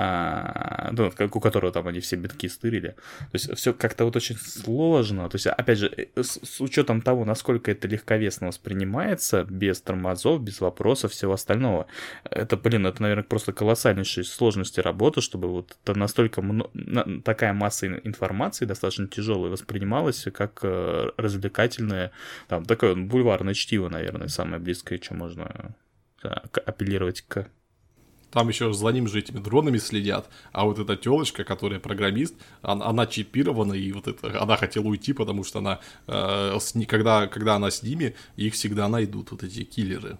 а, ну, у которого там они все битки стырили. То есть все как-то вот очень сложно. То есть, опять же, э, с, с учетом того, насколько это легковесно воспринимается, без тормозов, без вопросов, всего остального, это, блин, это, наверное, просто колоссальнейшие сложности работы, чтобы вот это настолько мно... такая масса информации достаточно тяжелая воспринималась как э, развлекательное, там, такое бульварное чтиво, наверное, самое близкое, что можно апеллировать к там еще за ним же этими дронами следят, а вот эта телочка, которая программист, она, она чипирована, и вот это, она хотела уйти, потому что она, э, с, когда, когда она с ними, их всегда найдут, вот эти киллеры.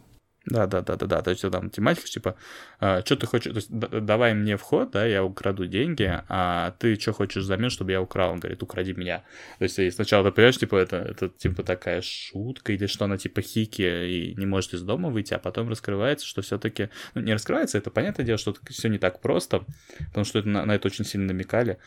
Да, да, да, да, да. То есть там тематика, типа, а, что ты хочешь, то есть давай мне вход, да, я украду деньги, а ты что хочешь взамен, чтобы я украл? Он говорит, укради меня. То есть сначала ты понимаешь, типа, это, это типа такая шутка, или что она типа хики и не может из дома выйти, а потом раскрывается, что все-таки, ну, не раскрывается, это понятное дело, что все не так просто, потому что это, на, на это очень сильно намекали.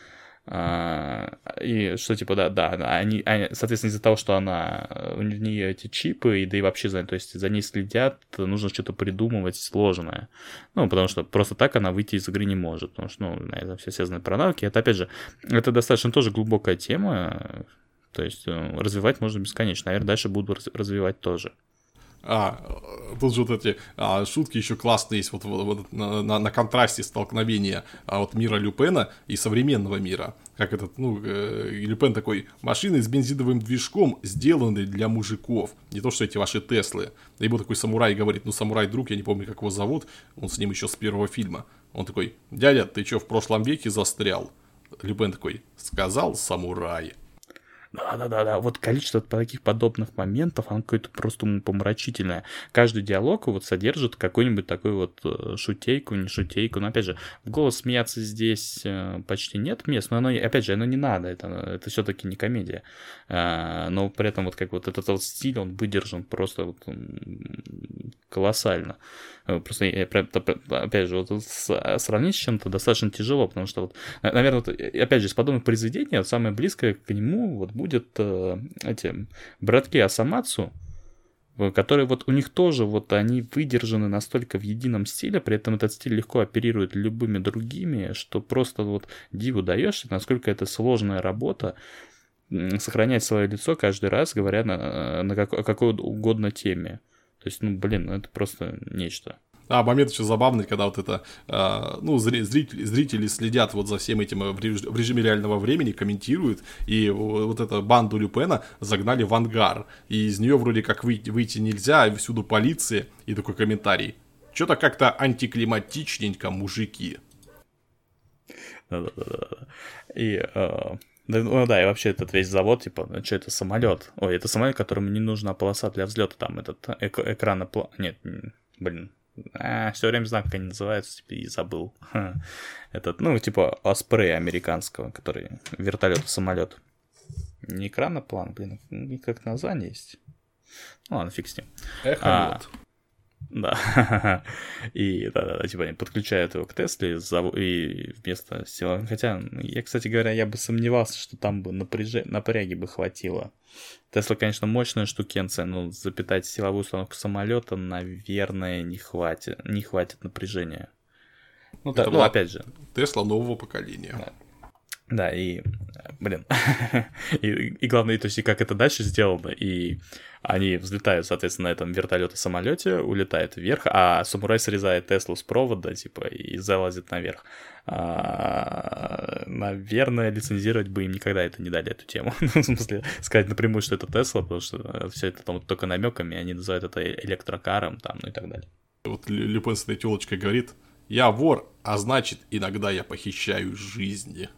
А, и что типа, да, да, они, они соответственно, из-за того, что она, э, у нее эти чипы, и да и вообще, за, то есть за ней следят, нужно что-то придумывать сложное. Ну, потому что просто так она выйти из игры не может, потому что, ну, на этом все связаны про навыки. Это, опять же, это достаточно тоже глубокая тема, то есть э, развивать можно бесконечно. Наверное, дальше буду развивать тоже. А, тут же вот эти а, шутки еще классные есть, вот, вот, вот на, на, на контрасте столкновения а, вот мира Люпена и современного мира. Как этот, ну, э, Люпен такой, машины с бензиновым движком сделаны для мужиков, не то что эти ваши Теслы. И ему такой самурай говорит, ну, самурай друг, я не помню, как его зовут, он с ним еще с первого фильма. Он такой, дядя, ты что, в прошлом веке застрял? Люпен такой, сказал самурай. Да-да-да, вот количество таких подобных моментов, оно какое-то просто помрачительное. Каждый диалог вот содержит какую-нибудь такую вот э, шутейку, не шутейку. Но опять же, в голос смеяться здесь э, почти нет мест, но оно, опять же, оно не надо, это, это все-таки не комедия. А, но при этом вот как вот этот вот стиль, он выдержан просто вот колоссально. Э, просто, опять же, вот сравнить с чем-то достаточно тяжело, потому что вот, наверное, вот, опять же, из подобных произведений, вот самое близкое к нему вот будет э, эти братки Асамацу, которые вот у них тоже вот они выдержаны настолько в едином стиле, при этом этот стиль легко оперирует любыми другими, что просто вот диву даешься, насколько это сложная работа, сохранять свое лицо каждый раз, говоря на, на какой, какой угодно теме. То есть, ну, блин, ну это просто нечто. А, момент еще забавный, когда вот это, э, ну, зрители, зрители следят вот за всем этим в режиме реального времени, комментируют, и вот эту банду Люпена загнали в ангар, и из нее вроде как выйти, выйти нельзя, всюду полиция, и такой комментарий. Что-то как-то антиклиматичненько, мужики. Да-да-да. И э, да, ну да, и вообще этот весь завод, типа, ну, что это самолет? Ой, это самолет, которому не нужна полоса для взлета, там этот эк- экран, нет, блин, а, все время знаю, как они называются, типа, и забыл. Этот, ну, типа, Оспрей американского, который вертолет самолет. Не экраноплан, блин, как название есть. Ну ладно, фиг с ним. Эхолот. А, да. И да, да, да, типа они подключают его к Тесле и вместо сила. Хотя, я, кстати говоря, я бы сомневался, что там бы напряжи... напряги бы хватило. Тесла, конечно, мощная штукенция, но запитать силовую установку самолета, наверное, не хватит, не хватит напряжения. Ну, да, ну опять же. Тесла нового поколения. Да. Да, и, блин, и, и главное, то есть, и как это дальше сделано, и они взлетают, соответственно, на этом вертолете-самолете, улетают вверх, а самурай срезает Теслу с провода, типа, и залазит наверх. А, наверное, лицензировать бы им никогда это не дали, эту тему. Ну, в смысле, сказать напрямую, что это Тесла, потому что все это там только намеками, они называют это электрокаром, там, ну и так далее. Вот Люпен с этой телочкой говорит, я вор, а значит, иногда я похищаю жизни.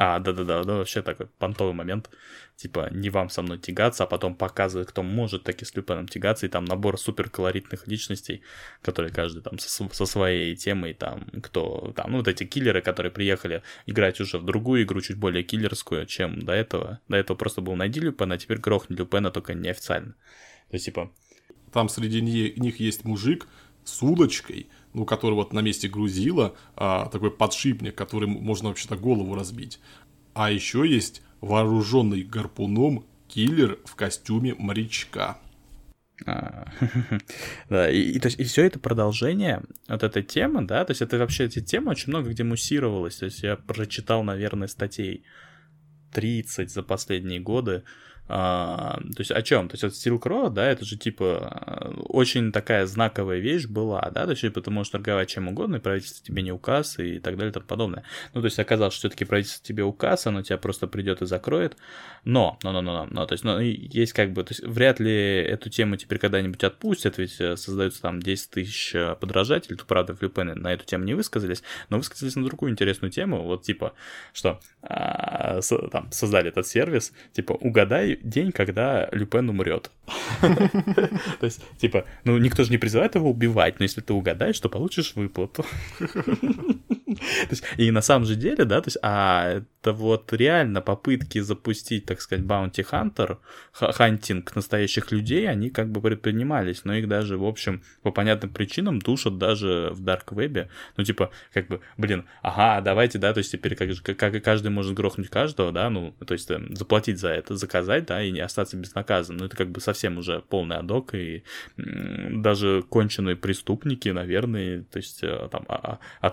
А, да-да-да, да, вообще такой понтовый момент. Типа, не вам со мной тягаться, а потом показывает, кто может таки с Люпеном тягаться, и там набор супер колоритных личностей, которые каждый там со, со своей темой, там, кто, там, ну, вот эти киллеры, которые приехали играть уже в другую игру, чуть более киллерскую, чем до этого. До этого просто был найди Люпена, а теперь грохни Люпена, только неофициально. То есть, типа... Там среди них есть мужик с удочкой, ну, который вот на месте грузила, а, такой подшипник, который можно вообще-то голову разбить. А еще есть вооруженный гарпуном киллер в костюме морячка. А, да, и, и, то есть, и все это продолжение, вот эта тема, да, то есть это вообще эти темы очень много где муссировалась, то есть я прочитал, наверное, статей 30 за последние годы, а, то есть о чем? То есть вот Silk Road, да, это же типа очень такая знаковая вещь была, да, то есть ты можешь торговать чем угодно, и правительство тебе не указ и так далее и тому подобное. Ну, то есть оказалось, что все-таки правительство тебе указ, оно тебя просто придет и закроет. Но, но, но, но, но, то есть, ну, есть как бы, то есть вряд ли эту тему теперь когда-нибудь отпустят, ведь э, создаются там 10 тысяч э, подражателей, то правда в Люпене на эту тему не высказались, но высказались на другую интересную тему, вот типа, что а, с, там создали этот сервис, типа, угадай день, когда Люпен умрет. То есть, типа, ну, никто же не призывает его убивать, но если ты угадаешь, то получишь выплату. И на самом же деле, да, то есть, а это вот реально попытки запустить, так сказать, Bounty Hunter, хантинг настоящих людей, они как бы предпринимались, но их даже, в общем, по понятным причинам душат даже в Dark Web. Ну, типа, как бы, блин, ага, давайте, да, то есть теперь как, как каждый может грохнуть каждого, да, ну, то есть э, заплатить за это, заказать, да, и не остаться безнаказанным. Ну, это как бы совсем уже полный адок, и даже конченые преступники, наверное, то есть э, там а, а,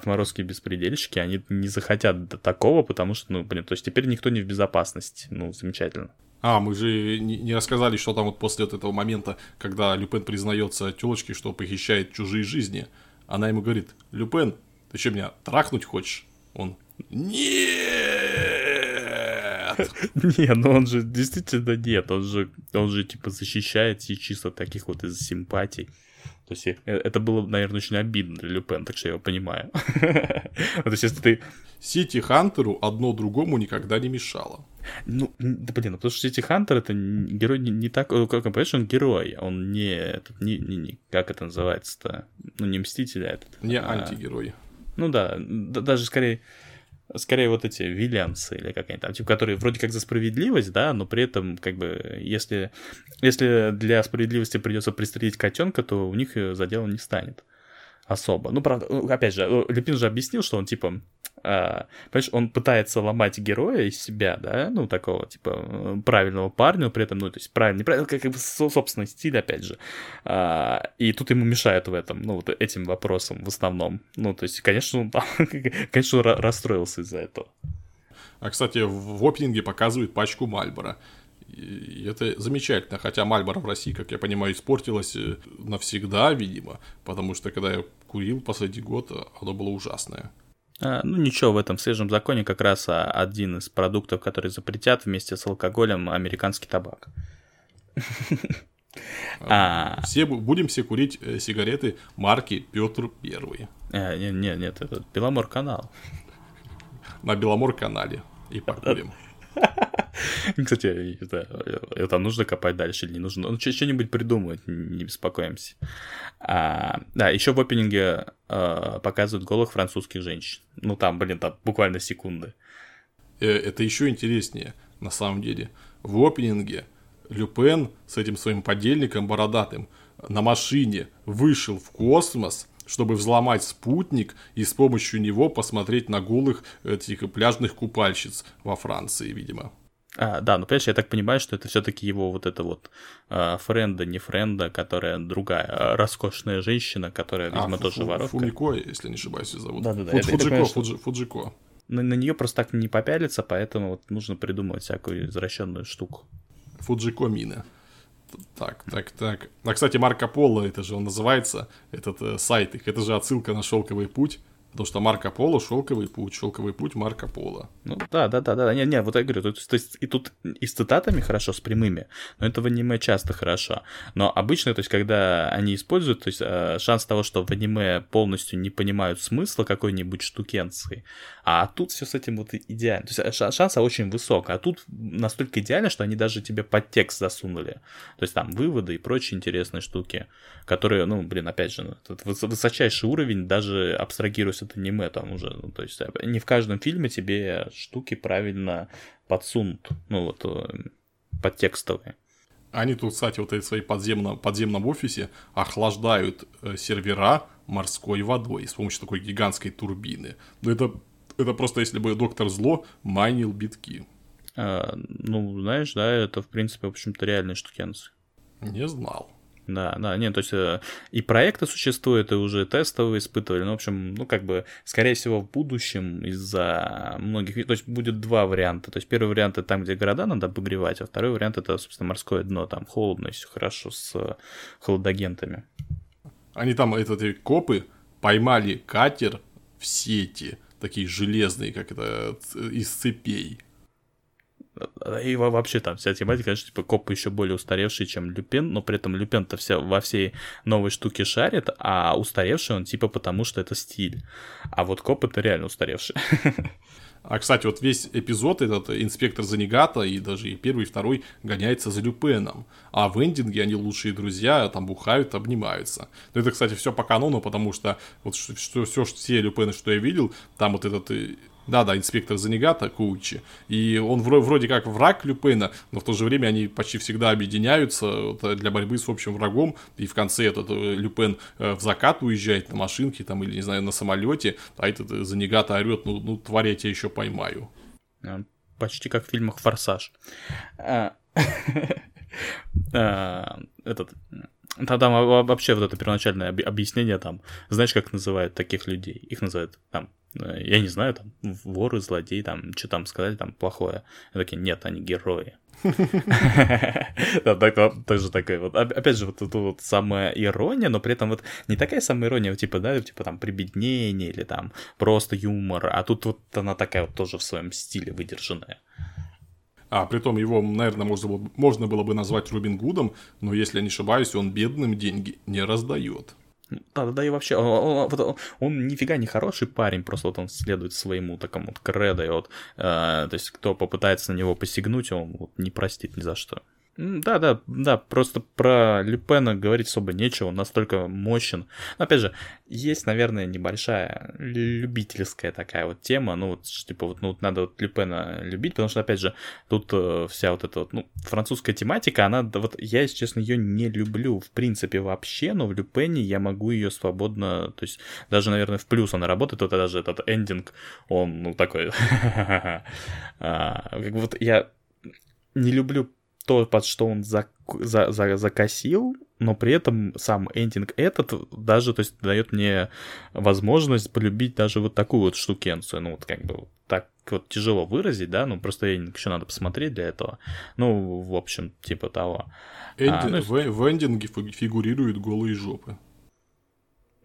отморозки беспредельщики, они не захотят до такого, потому что, ну, блин, то есть теперь никто не в безопасности. Ну, замечательно. А, мы же не рассказали, что там вот после вот этого момента, когда Люпен признается тёлочке, что похищает чужие жизни. Она ему говорит, Люпен, ты что, меня трахнуть хочешь? Он, нет! Не, ну он же действительно нет, он же, он же типа защищает чисто таких вот из симпатий. То есть э, это было, наверное, очень обидно для Люпен, так что я его понимаю. То есть если ты... Сити Хантеру одно другому никогда не мешало. Ну, да блин, ну, потому что Сити Хантер это герой не, не так, как понимаешь, он герой, он не, этот, не, не, не как это называется-то, ну не мститель, а этот. Не а, антигерой. Ну да, да, даже скорее скорее вот эти виллиансы или как они там, типа, которые вроде как за справедливость, да, но при этом, как бы, если, если для справедливости придется пристрелить котенка, то у них за дело не станет особо. Ну, правда, ну, опять же, э, Люпин же объяснил, что он, типа, а, понимаешь, он пытается ломать героя из себя, да, ну, такого, типа, правильного парня, при этом, ну, то есть, правильно, неправильно, как бы собственный стиль, опять же. А, и тут ему мешают в этом, ну, вот этим вопросом в основном. Ну, то есть, конечно, он там, конечно, расстроился из-за этого. А, кстати, в опенинге показывают пачку Мальбора. И это замечательно, хотя Мальборо в России, как я понимаю, испортилось э, навсегда, видимо, потому что когда я курил последний год, оно было ужасное. А, ну ничего, в этом свежем законе как раз а, один из продуктов, которые запретят вместе с алкоголем американский табак. А, все будем все курить э, сигареты марки Петр Первый. Э, нет, нет, нет, это Беломор канал. На Беломор канале и покурим. Кстати, это, это нужно копать дальше или не нужно? Ну, что-нибудь придумать, не беспокоимся. А, да, еще в опенинге а, показывают голых французских женщин. Ну, там, блин, там буквально секунды. Э, это еще интереснее, на самом деле. В опенинге Люпен с этим своим подельником бородатым на машине вышел в космос, чтобы взломать спутник и с помощью него посмотреть на голых этих пляжных купальщиц во Франции, видимо. А, да, ну, понимаешь, я так понимаю, что это все-таки его вот это вот а, френда, не френда, которая другая, а, роскошная женщина, которая, а, видимо, а, тоже фу, воровка. Фумико, если не ошибаюсь, зовут. Да-да-да. Фуд, Фуджико, понимаю, Фуджи, Фуджико. На, на нее просто так не попялиться, поэтому вот нужно придумывать всякую извращенную штуку. Фуджико Мина. Так, так, так. А, кстати, Марко Поло, это же он называется, этот э, сайт их, это же отсылка на шелковый путь. Потому что Марко Поло, шелковый путь, шелковый путь Марко Поло. Ну да, да, да, да. Не, не, вот я говорю, то, есть и тут и с цитатами хорошо, с прямыми, но это в аниме часто хорошо. Но обычно, то есть, когда они используют, то есть э, шанс того, что в аниме полностью не понимают смысла какой-нибудь штукенции, а тут все с этим вот идеально. То есть э, шанса очень высок, а тут настолько идеально, что они даже тебе под текст засунули. То есть там выводы и прочие интересные штуки, которые, ну, блин, опять же, высочайший уровень, даже абстрагируясь от аниме там уже. Ну, то есть э, не в каждом фильме тебе штуки правильно подсунут, ну вот э, подтекстовые. Они тут, кстати, вот в своей подземном, подземном офисе охлаждают э, сервера морской водой с помощью такой гигантской турбины. Ну, это, это просто если бы доктор Зло майнил битки. А, ну, знаешь, да, это, в принципе, в общем-то, реальные штукенцы. Не знал. Да, да, нет, то есть э, и проекты существуют, и уже тестовые испытывали, ну, в общем, ну, как бы, скорее всего, в будущем из-за многих, то есть будет два варианта, то есть первый вариант это там, где города надо обогревать, а второй вариант это, собственно, морское дно, там холодно, все хорошо с холодагентами. Они там, это, эти копы, поймали катер в сети, такие железные, как это, из цепей. И вообще там вся тематика, конечно, типа копы еще более устаревший, чем Люпен, но при этом Люпен-то вся, во всей новой штуке шарит, а устаревший он типа потому, что это стиль. А вот коп это реально устаревший. А, кстати, вот весь эпизод этот инспектор Занигата и даже и первый, и второй гоняется за Люпеном. А в эндинге они лучшие друзья, там бухают, обнимаются. Но это, кстати, все по канону, потому что вот что, что, все, все Люпены, что я видел, там вот этот э, да-да, инспектор Занигата, Куучи. И он вроде как враг Люпена, но в то же время они почти всегда объединяются для борьбы с общим врагом. И в конце этот э, Люпен э, в закат уезжает на машинке там или, не знаю, на самолете, а этот э, Занигата орет, ну, ну тварь, я тебя еще поймаю. Почти как в фильмах «Форсаж». А, а, этот там, там вообще вот это первоначальное объяснение там, знаешь, как называют таких людей? Их называют там, э, я не знаю, там, воры, злодеи, там, что там сказали, там, плохое. Я такие, нет, они герои. Тоже такая вот, опять же, вот тут вот самая ирония, но при этом вот не такая самая ирония, типа, да, типа там прибеднение или там просто юмор, а тут вот она такая вот тоже в своем стиле выдержанная. А при том его, наверное, можно было, можно было бы назвать Робин Гудом, но если я не ошибаюсь, он бедным деньги не раздает. Да, да, да, и вообще, он, он, он нифига не хороший парень, просто вот он следует своему такому вот кредо, и вот, э, то есть кто попытается на него посягнуть, он вот, не простит ни за что. Да, да, да, просто про Люпена говорить особо нечего, он настолько мощен. Но опять же, есть, наверное, небольшая любительская такая вот тема, ну вот, типа, вот, ну, вот надо вот Люпена любить, потому что, опять же, тут э, вся вот эта вот, ну, французская тематика, она, вот, я, если честно, ее не люблю, в принципе, вообще, но в Люпене я могу ее свободно, то есть, даже, наверное, в плюс она работает, вот даже этот эндинг, он, ну, такой, а, как вот я не люблю то, под что он за, за, за, закосил, но при этом сам эндинг этот даже, то есть, дает мне возможность полюбить даже вот такую вот штукенцию. Ну, вот как бы так вот тяжело выразить, да, ну, просто эндинг еще надо посмотреть для этого. Ну, в общем, типа того. Энди... А, ну, в, в эндинге фигурируют голые жопы.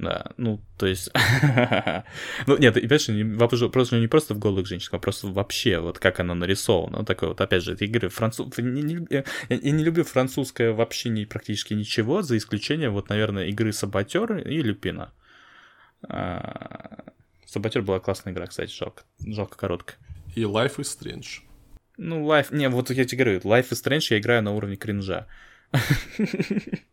Да, ну, то есть... ну, нет, и, понимаешь, не, вопрос просто не просто в голых женщинах, а просто вообще, вот как она нарисована. Вот такой вот, опять же, это игры француз... Не, не, я, я не люблю французское вообще не, практически ничего, за исключением, вот, наверное, игры Саботер и Люпина. А... Саботер была классная игра, кстати, жалко, жалко короткая. И Life is Strange. Ну, Life... Не, вот я тебе говорю, Life is Strange я играю на уровне кринжа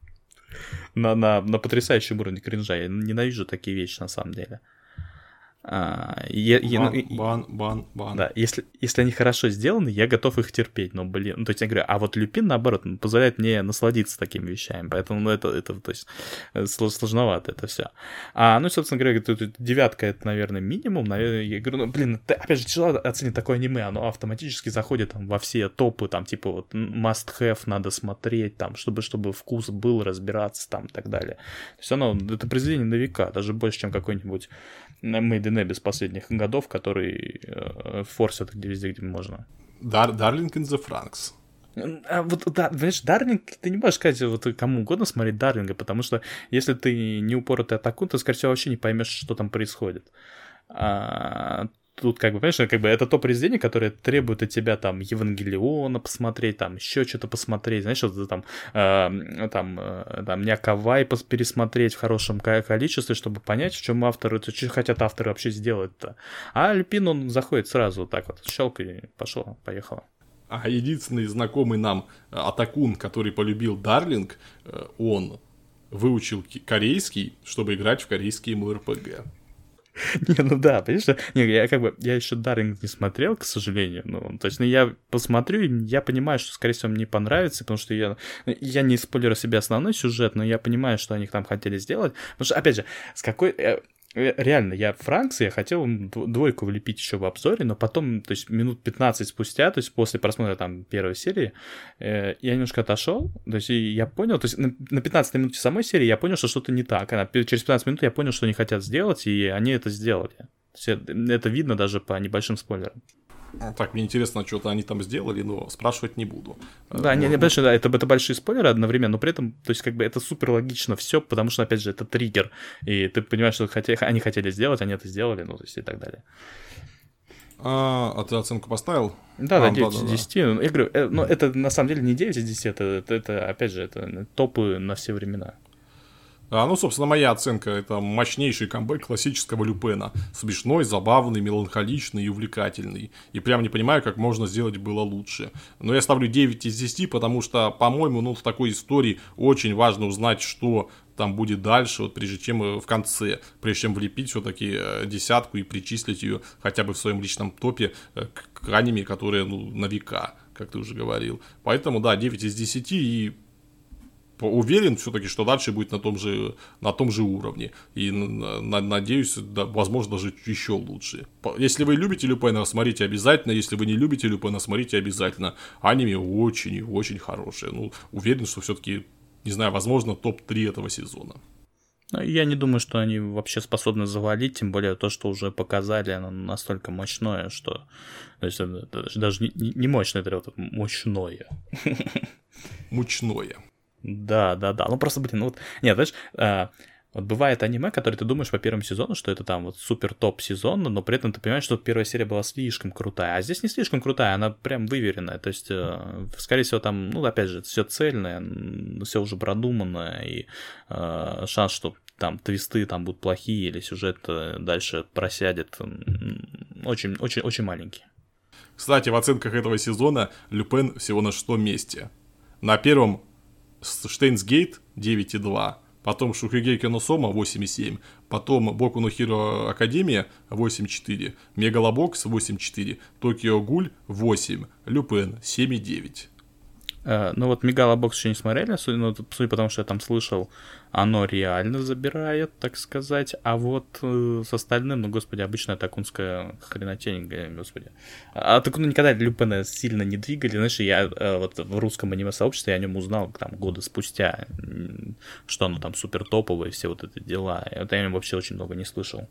на, на, на потрясающем уровне кринжа. Я ненавижу такие вещи на самом деле. А, я, бан, я, ну, бан, бан, бан. Да, если, если они хорошо сделаны, я готов их терпеть, но, блин, ну, то есть я говорю, а вот Люпин, наоборот, позволяет мне насладиться такими вещами, поэтому, ну, это, это то есть, э, сложновато это все. А, ну, собственно говоря, тут, девятка, это, наверное, минимум, наверное, я говорю, ну, блин, это, опять же, тяжело оценить такое аниме, оно автоматически заходит там во все топы, там, типа, вот, must have, надо смотреть, там, чтобы, чтобы вкус был, разбираться, там, и так далее. То есть оно, это произведение на века, даже больше, чем какой-нибудь Made in Abyss последних годов, который э, форсит где везде, где можно. Дар, Darling in the Franks. А вот, да, понимаешь, Дарлинг, ты не можешь сказать вот кому угодно смотреть Дарлинга, потому что если ты не упоротый атакун, то, скорее всего, вообще не поймешь, что там происходит. А, тут, как бы, понимаешь, как бы это то произведение, которое требует от тебя там Евангелиона посмотреть, там еще что-то посмотреть, знаешь, вот там, э, там, э, там Някавай пересмотреть в хорошем количестве, чтобы понять, в чем авторы, что хотят авторы вообще сделать-то. А Альпин, он заходит сразу вот так вот, щелк и пошел, поехало. А единственный знакомый нам э, Атакун, который полюбил Дарлинг, э, он выучил корейский, чтобы играть в корейские МРПГ. Не, ну да, понимаешь, не, я как бы, я еще Даринг не смотрел, к сожалению, ну, то есть, ну, я посмотрю, и я понимаю, что, скорее всего, мне понравится, потому что я, я не спойлерю себе основной сюжет, но я понимаю, что они там хотели сделать, потому что, опять же, с какой, Э, реально, я Франкс, я хотел двойку влепить еще в обзоре, но потом, то есть минут 15 спустя, то есть после просмотра там первой серии, э, я немножко отошел, то есть я понял, то есть на, на 15 минуте самой серии я понял, что что-то не так, а через 15 минут я понял, что они хотят сделать, и они это сделали. Это видно даже по небольшим спойлерам. Так, мне интересно, что-то они там сделали, но спрашивать не буду. Да, не, не, больше, да, это, это большие спойлеры одновременно, но при этом, то есть, как бы это супер логично все, потому что, опять же, это триггер, и ты понимаешь, что хотя, они хотели сделать, они это сделали, ну, то есть, и так далее. А, а ты оценку поставил? Да, а, да, 9 да, из 10. Да. Я говорю, э, но это на самом деле не 9 из 10, это, это, это опять же, это топы на все времена. А, ну, собственно, моя оценка – это мощнейший камбэк классического Люпена. Смешной, забавный, меланхоличный и увлекательный. И прям не понимаю, как можно сделать было лучше. Но я ставлю 9 из 10, потому что, по-моему, ну, в такой истории очень важно узнать, что там будет дальше, вот прежде чем э, в конце, прежде чем влепить все-таки э, десятку и причислить ее хотя бы в своем личном топе э, к аниме, которые, ну, на века, как ты уже говорил. Поэтому, да, 9 из 10 и уверен все-таки, что дальше будет на том же, на том же уровне. И на, надеюсь, да, возможно, даже еще лучше. Если вы любите Люпена, смотрите обязательно. Если вы не любите Люпена, смотрите обязательно. Аниме очень и очень хорошее. Ну, уверен, что все-таки, не знаю, возможно, топ-3 этого сезона. Ну, я не думаю, что они вообще способны завалить, тем более то, что уже показали, оно настолько мощное, что... То есть, даже не, не мощное, это вот мощное. Мучное. Да, да, да. Ну просто, блин, ну вот. Нет, знаешь, э, вот бывает аниме, которое ты думаешь по первому сезону, что это там вот супер топ сезона, но при этом ты понимаешь, что первая серия была слишком крутая. А здесь не слишком крутая, она прям выверенная. То есть, э, скорее всего, там, ну, опять же, все цельное, все уже продуманное, и э, шанс, что там твисты там будут плохие или сюжет э, дальше просядет, очень, очень, очень маленький. Кстати, в оценках этого сезона Люпен всего на шестом месте. На первом Штейнсгейт 9,2, потом Шухигейки Носома 8,7, потом Боку no Hero Академия 8,4, Мегалобокс 8,4, Токио Гуль 8, Люпен 7,9. Э, ну вот Мегалобокс еще не смотрели, ну, судя по тому, что я там слышал, оно реально забирает, так сказать. А вот э, с остальным, ну, господи, обычная такунская хренотень, господи. А такуну никогда Люпена сильно не двигали. Знаешь, я э, вот в русском аниме-сообществе я о нем узнал там годы спустя, что оно там супер топовое, все вот эти дела. Вот я о нем вообще очень много не слышал.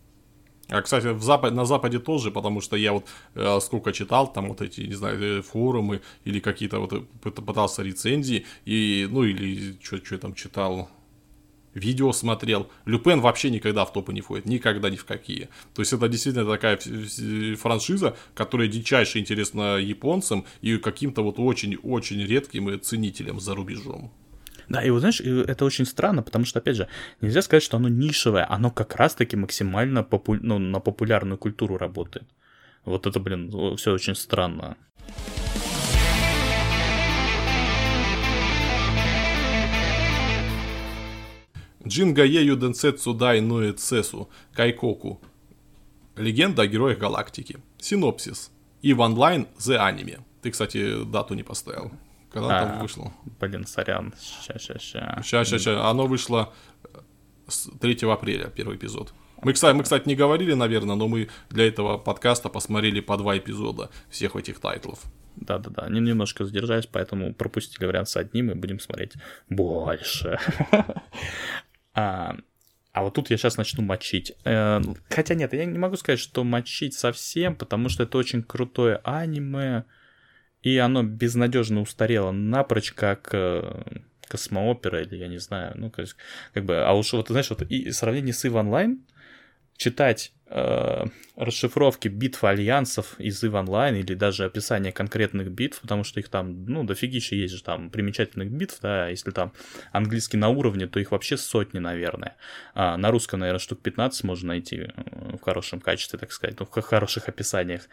А, кстати, в запад, на Западе тоже, потому что я вот э, сколько читал, там вот эти, не знаю, э, форумы или какие-то вот э, пытался рецензии, и, ну, или что я там читал, видео смотрел. Люпен вообще никогда в топы не входит, никогда ни в какие. То есть это действительно такая франшиза, которая дичайше интересна японцам и каким-то вот очень-очень редким ценителям за рубежом. Да, и вот знаешь, это очень странно, потому что, опять же, нельзя сказать, что оно нишевое, оно как раз-таки максимально попу... ну, на популярную культуру работает. Вот это, блин, все очень странно. Ginga Eiyuu Densetsu Die Neue These Kaikou. Легенда о героях галактики. Синопсис. EVE Online The Anime. Ты, кстати, дату не поставил. Когда а, там вышло? Блин, сорян. Сейчас, сейчас, сейчас. Оно вышло 3 апреля, первый эпизод. Мы, кстати, мы, кстати, не говорили, наверное, но мы для этого подкаста посмотрели по два эпизода всех этих тайтлов. Да-да-да, они немножко задержались, поэтому пропустили вариант с одним и будем смотреть больше. а, а вот тут я сейчас начну мочить. Э, хотя нет, я не могу сказать, что мочить совсем, потому что это очень крутое аниме и оно безнадежно устарело напрочь, как э, космоопера или я не знаю, ну, как, как бы, а уж вот, знаешь, вот и сравнение с EVE Online, читать э, расшифровки битв альянсов из EVE Online или даже описание конкретных битв, потому что их там, ну, дофигища есть же там примечательных битв, да, если там английский на уровне, то их вообще сотни, наверное. А на русском, наверное, штук 15 можно найти э, в хорошем качестве, так сказать, ну, в хороших описаниях.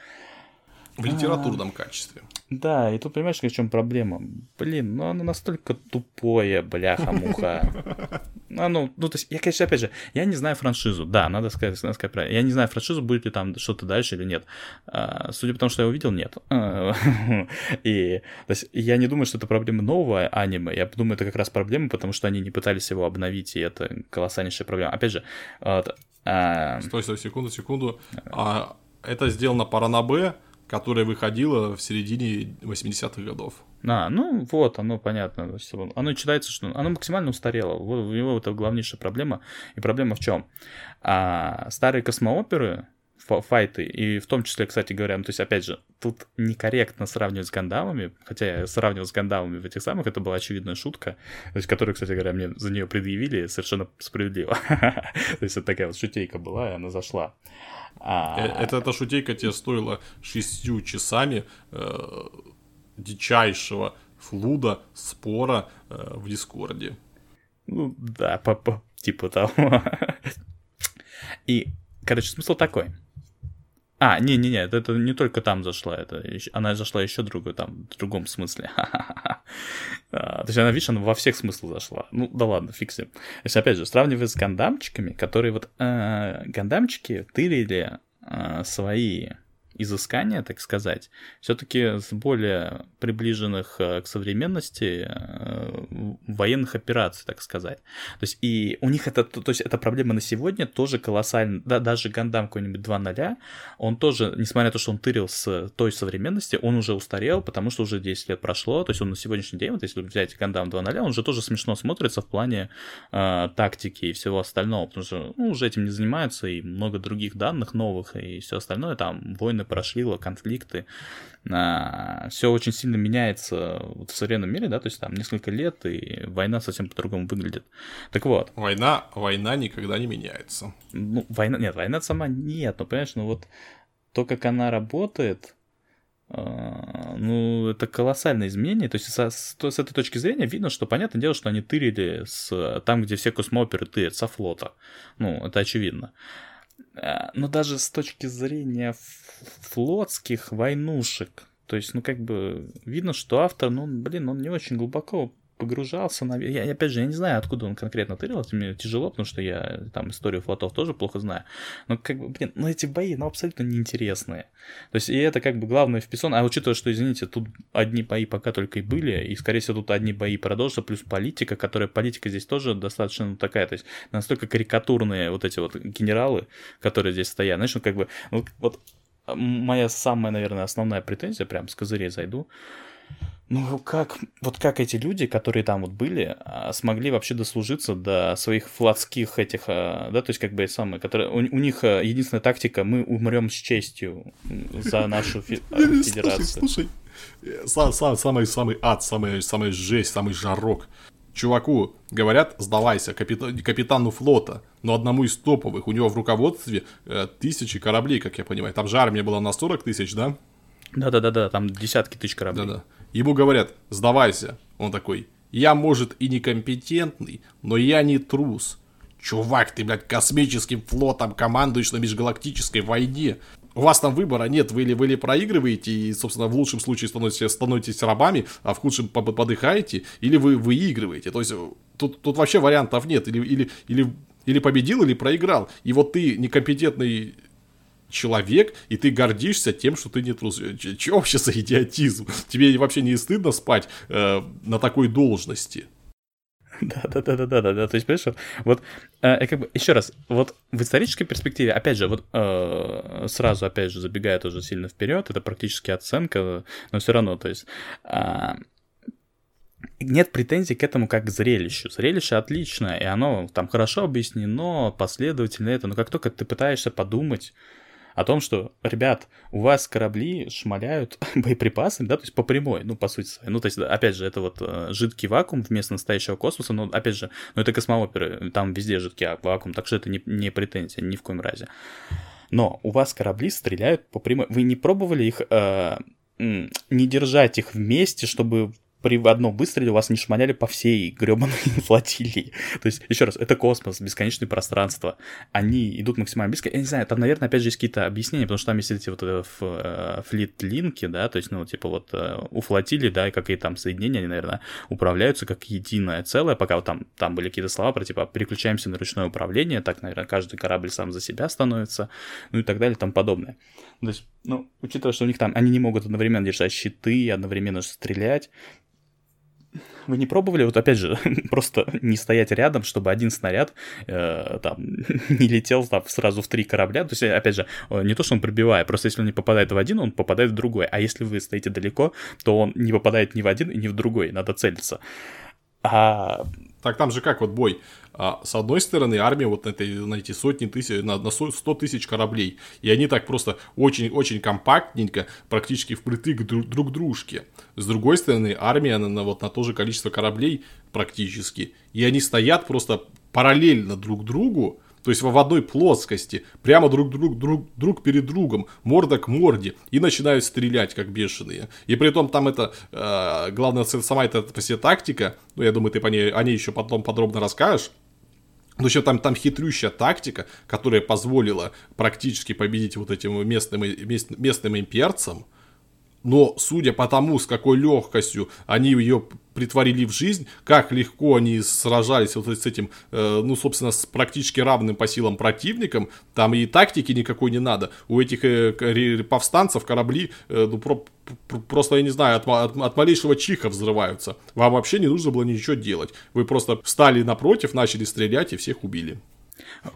В литературном качестве. Да, и тут понимаешь, в чем проблема? Блин, ну оно настолько тупое, бляха-муха. Оно, ну, то есть, я, конечно, опять же, я не знаю франшизу. Да, надо сказать, надо сказать правильно. Я не знаю франшизу, будет ли там что-то дальше или нет. А, судя по тому, что я увидел, нет. И, то есть, я не думаю, что это проблема нового аниме. Я думаю, это как раз проблема, потому что они не пытались его обновить, и это колоссальнейшая проблема. Опять же, А... Стой, стой, секунду, секунду. А, это сделано по Ранабе, которая выходила в середине 80-х годов. А, ну вот, оно понятно. Оно читается, что оно максимально устарело. Вот у него это главнейшая проблема. И проблема в чем? А, старые космооперы, файты, и в том числе, кстати говоря, ну, то есть, опять же, тут некорректно сравнивать с гандамами, хотя я сравнивал с гандамами в этих самых, это была очевидная шутка, то есть, которую, кстати говоря, мне за нее предъявили совершенно справедливо. То есть, это такая вот шутейка была, и она зашла. А... Э, это, эта шутейка тебе стоила шестью часами э, дичайшего флуда, спора э, в Дискорде. Ну, да, по -по типа того. И, короче, смысл такой. А, не-не-не, это, не только там зашла, это еще, она зашла еще другой, там, в другом смысле. А, то есть она, видишь, она во всех смыслах зашла. Ну, да ладно, ним. То есть, опять же, сравнивая с гандамчиками, которые вот... Э, гандамчики тырили э, свои изыскания, так сказать, все-таки с более приближенных э, к современности э, военных операций, так сказать. То есть и у них это, то есть эта проблема на сегодня тоже колоссальна. Да, даже Гандам какой-нибудь 2.0, он тоже, несмотря на то, что он тырил с той современности, он уже устарел, потому что уже 10 лет прошло, то есть он на сегодняшний день, вот если взять Гандам 2.0, он же тоже смешно смотрится в плане э, тактики и всего остального, потому что ну, уже этим не занимаются, и много других данных новых, и все остальное, там войны прошли, конфликты, а, все очень сильно меняется вот в современном мире, да, то есть там несколько лет, и война совсем по-другому выглядит. Так вот. Война, война никогда не меняется. Ну, война, нет, война сама нет, но, понимаешь, ну вот то, как она работает, а, ну, это колоссальное изменение. То есть, со, с, с этой точки зрения видно, что, понятное дело, что они тырили с, там, где все космооперы тырят, со флота. Ну, это очевидно. А, но даже с точки зрения флотских войнушек, то есть, ну, как бы, видно, что автор, ну, блин, он не очень глубоко погружался, на... я, опять же, я не знаю, откуда он конкретно тырил, это мне тяжело, потому что я там историю флотов тоже плохо знаю, но как бы, блин, ну эти бои, ну абсолютно неинтересные, то есть и это как бы главное в Писон, а учитывая, что, извините, тут одни бои пока только и были, и скорее всего тут одни бои продолжатся, плюс политика, которая, политика здесь тоже достаточно ну, такая, то есть настолько карикатурные вот эти вот генералы, которые здесь стоят, знаешь, ну как бы, ну, вот моя самая, наверное, основная претензия, прям с козырей зайду, ну, как, вот как эти люди, которые там вот были, а, смогли вообще дослужиться до своих флотских этих, а, да, то есть как бы самые, которые, у, у них а, единственная тактика, мы умрем с честью за нашу федерацию. Слушай, слушай, самый, самый ад, самый, самый жесть, самый жарок. Чуваку говорят, сдавайся, капитан, капитану флота, но одному из топовых, у него в руководстве э, тысячи кораблей, как я понимаю. Там же армия была на 40 тысяч, да? Да-да-да, там десятки тысяч кораблей. Да-да. Ему говорят, сдавайся. Он такой, я, может, и некомпетентный, но я не трус. Чувак, ты, блядь, космическим флотом командуешь на межгалактической войне. У вас там выбора нет, вы или, вы или проигрываете и, собственно, в лучшем случае становитесь, становитесь рабами, а в худшем подыхаете, или вы выигрываете. То есть тут, тут вообще вариантов нет. Или, или, или, или победил, или проиграл. И вот ты некомпетентный человек, и ты гордишься тем, что ты не трус. Че вообще за идиотизм? Тебе вообще не стыдно спать э, на такой должности? Да, да, да, да, да, да, да. То есть, понимаешь, вот, э, как бы, еще раз, вот в исторической перспективе, опять же, вот э, сразу, опять же, забегая тоже сильно вперед, это практически оценка, но все равно, то есть, э, нет претензий к этому как к зрелищу. Зрелище отличное, и оно там хорошо объяснено, последовательно это, но как только ты пытаешься подумать, о том, что, ребят, у вас корабли шмаляют боеприпасами, да, то есть по прямой, ну, по сути своей. Ну, то есть, опять же, это вот э, жидкий вакуум вместо настоящего космоса, но, опять же, ну, это космооперы, там везде жидкий вакуум, так что это не, не претензия ни в коем разе. Но у вас корабли стреляют по прямой. Вы не пробовали их э, не держать их вместе, чтобы при одном выстреле вас не шмаляли по всей гребаной флотилии. То есть, еще раз, это космос, бесконечное пространство. Они идут максимально близко. Я не знаю, там, наверное, опять же, есть какие-то объяснения, потому что там есть эти вот э, э, флит-линки, да, то есть, ну, типа вот э, у флотилии, да, и какие там соединения, они, наверное, управляются как единое целое, пока вот там, там были какие-то слова про, типа, переключаемся на ручное управление, так, наверное, каждый корабль сам за себя становится, ну и так далее, и тому подобное. То есть, ну, учитывая, что у них там, они не могут одновременно держать щиты, одновременно стрелять, вы не пробовали, вот опять же, просто не стоять рядом, чтобы один снаряд э, там не летел там сразу в три корабля. То есть, опять же, не то, что он пробивает, просто если он не попадает в один, он попадает в другой. А если вы стоите далеко, то он не попадает ни в один и ни в другой. Надо целиться. А... Так там же как вот бой. А, с одной стороны, армия вот на, этой, на эти сотни тысяч, на, на 100 тысяч кораблей. И они так просто очень-очень компактненько, практически впритык друг, друг дружке. С другой стороны, армия на, на, вот на то же количество кораблей практически. И они стоят просто параллельно друг другу, то есть в одной плоскости, прямо друг, друг, друг, друг перед другом, морда к морде, и начинают стрелять, как бешеные. И при этом там это, э, главное, сама эта все тактика, ну, я думаю, ты по ней, о ней еще потом подробно расскажешь, но еще там, там хитрющая тактика, которая позволила практически победить вот этим местным, мест, местным имперцам, но судя по тому, с какой легкостью они ее притворили в жизнь, как легко они сражались вот с этим, э, ну, собственно, с практически равным по силам противником, там и тактики никакой не надо. У этих э, повстанцев корабли, э, ну, про, просто, я не знаю, от, от, от малейшего чиха взрываются. Вам вообще не нужно было ничего делать. Вы просто встали напротив, начали стрелять и всех убили.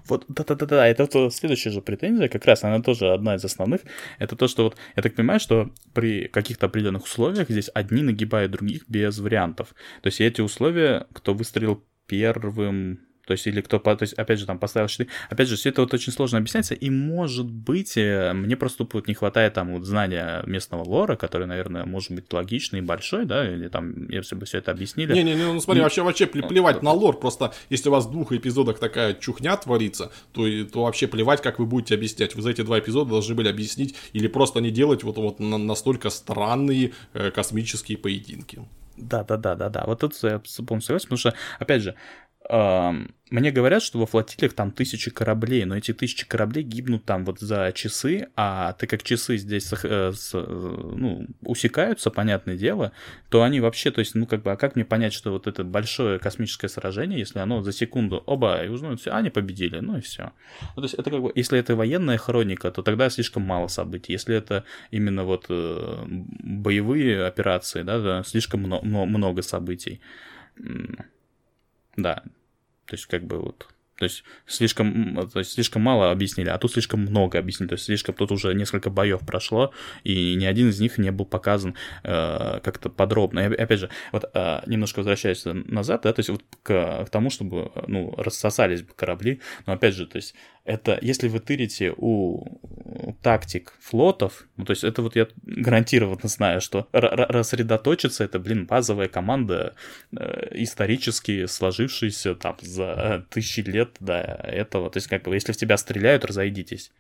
Вот, да-да-да, это вот следующая же претензия, как раз она тоже одна из основных, это то, что вот, я так понимаю, что при каких-то определенных условиях здесь одни нагибают других без вариантов. То есть эти условия, кто выстрелил первым то есть, или кто, то есть, опять же, там поставил щиты. Опять же, все это вот очень сложно объясняется, и, может быть, э, мне просто вот не хватает там вот знания местного лора, который, наверное, может быть логичный и большой, да, или там, если бы все это объяснили. Не-не-не, ну смотри, и... вообще, вообще плевать на лор, просто если у вас в двух эпизодах такая чухня творится, то, то вообще плевать, как вы будете объяснять. Вы за эти два эпизода должны были объяснить или просто не делать вот, вот настолько странные э, космические поединки. Да, да, да, да, да. Вот тут я полностью согласен, потому что, опять же, мне говорят, что во флотилиях там тысячи кораблей, но эти тысячи кораблей гибнут там вот за часы, а так как часы здесь э, с, э, ну, усекаются, понятное дело, то они вообще, то есть, ну как бы, а как мне понять, что вот это большое космическое сражение, если оно за секунду оба и узнают все, они победили, ну и все. Ну, то есть это как бы, если это военная хроника, то тогда слишком мало событий. Если это именно вот э, боевые операции, да, да слишком много, много событий. Да, то есть, как бы вот то есть слишком, то есть слишком мало объяснили, а тут слишком много объяснили. То есть слишком тут уже несколько боев прошло, и ни один из них не был показан э, как-то подробно. И опять же, вот э, немножко возвращаясь назад, да, то есть вот к, к тому, чтобы ну, рассосались бы корабли. Но опять же, то есть это если вы тырите у тактик флотов, ну, то есть это вот я гарантированно знаю, что рассредоточиться это, блин, базовая команда, э, исторически сложившаяся там за тысячи лет до этого. То есть как бы если в тебя стреляют, разойдитесь.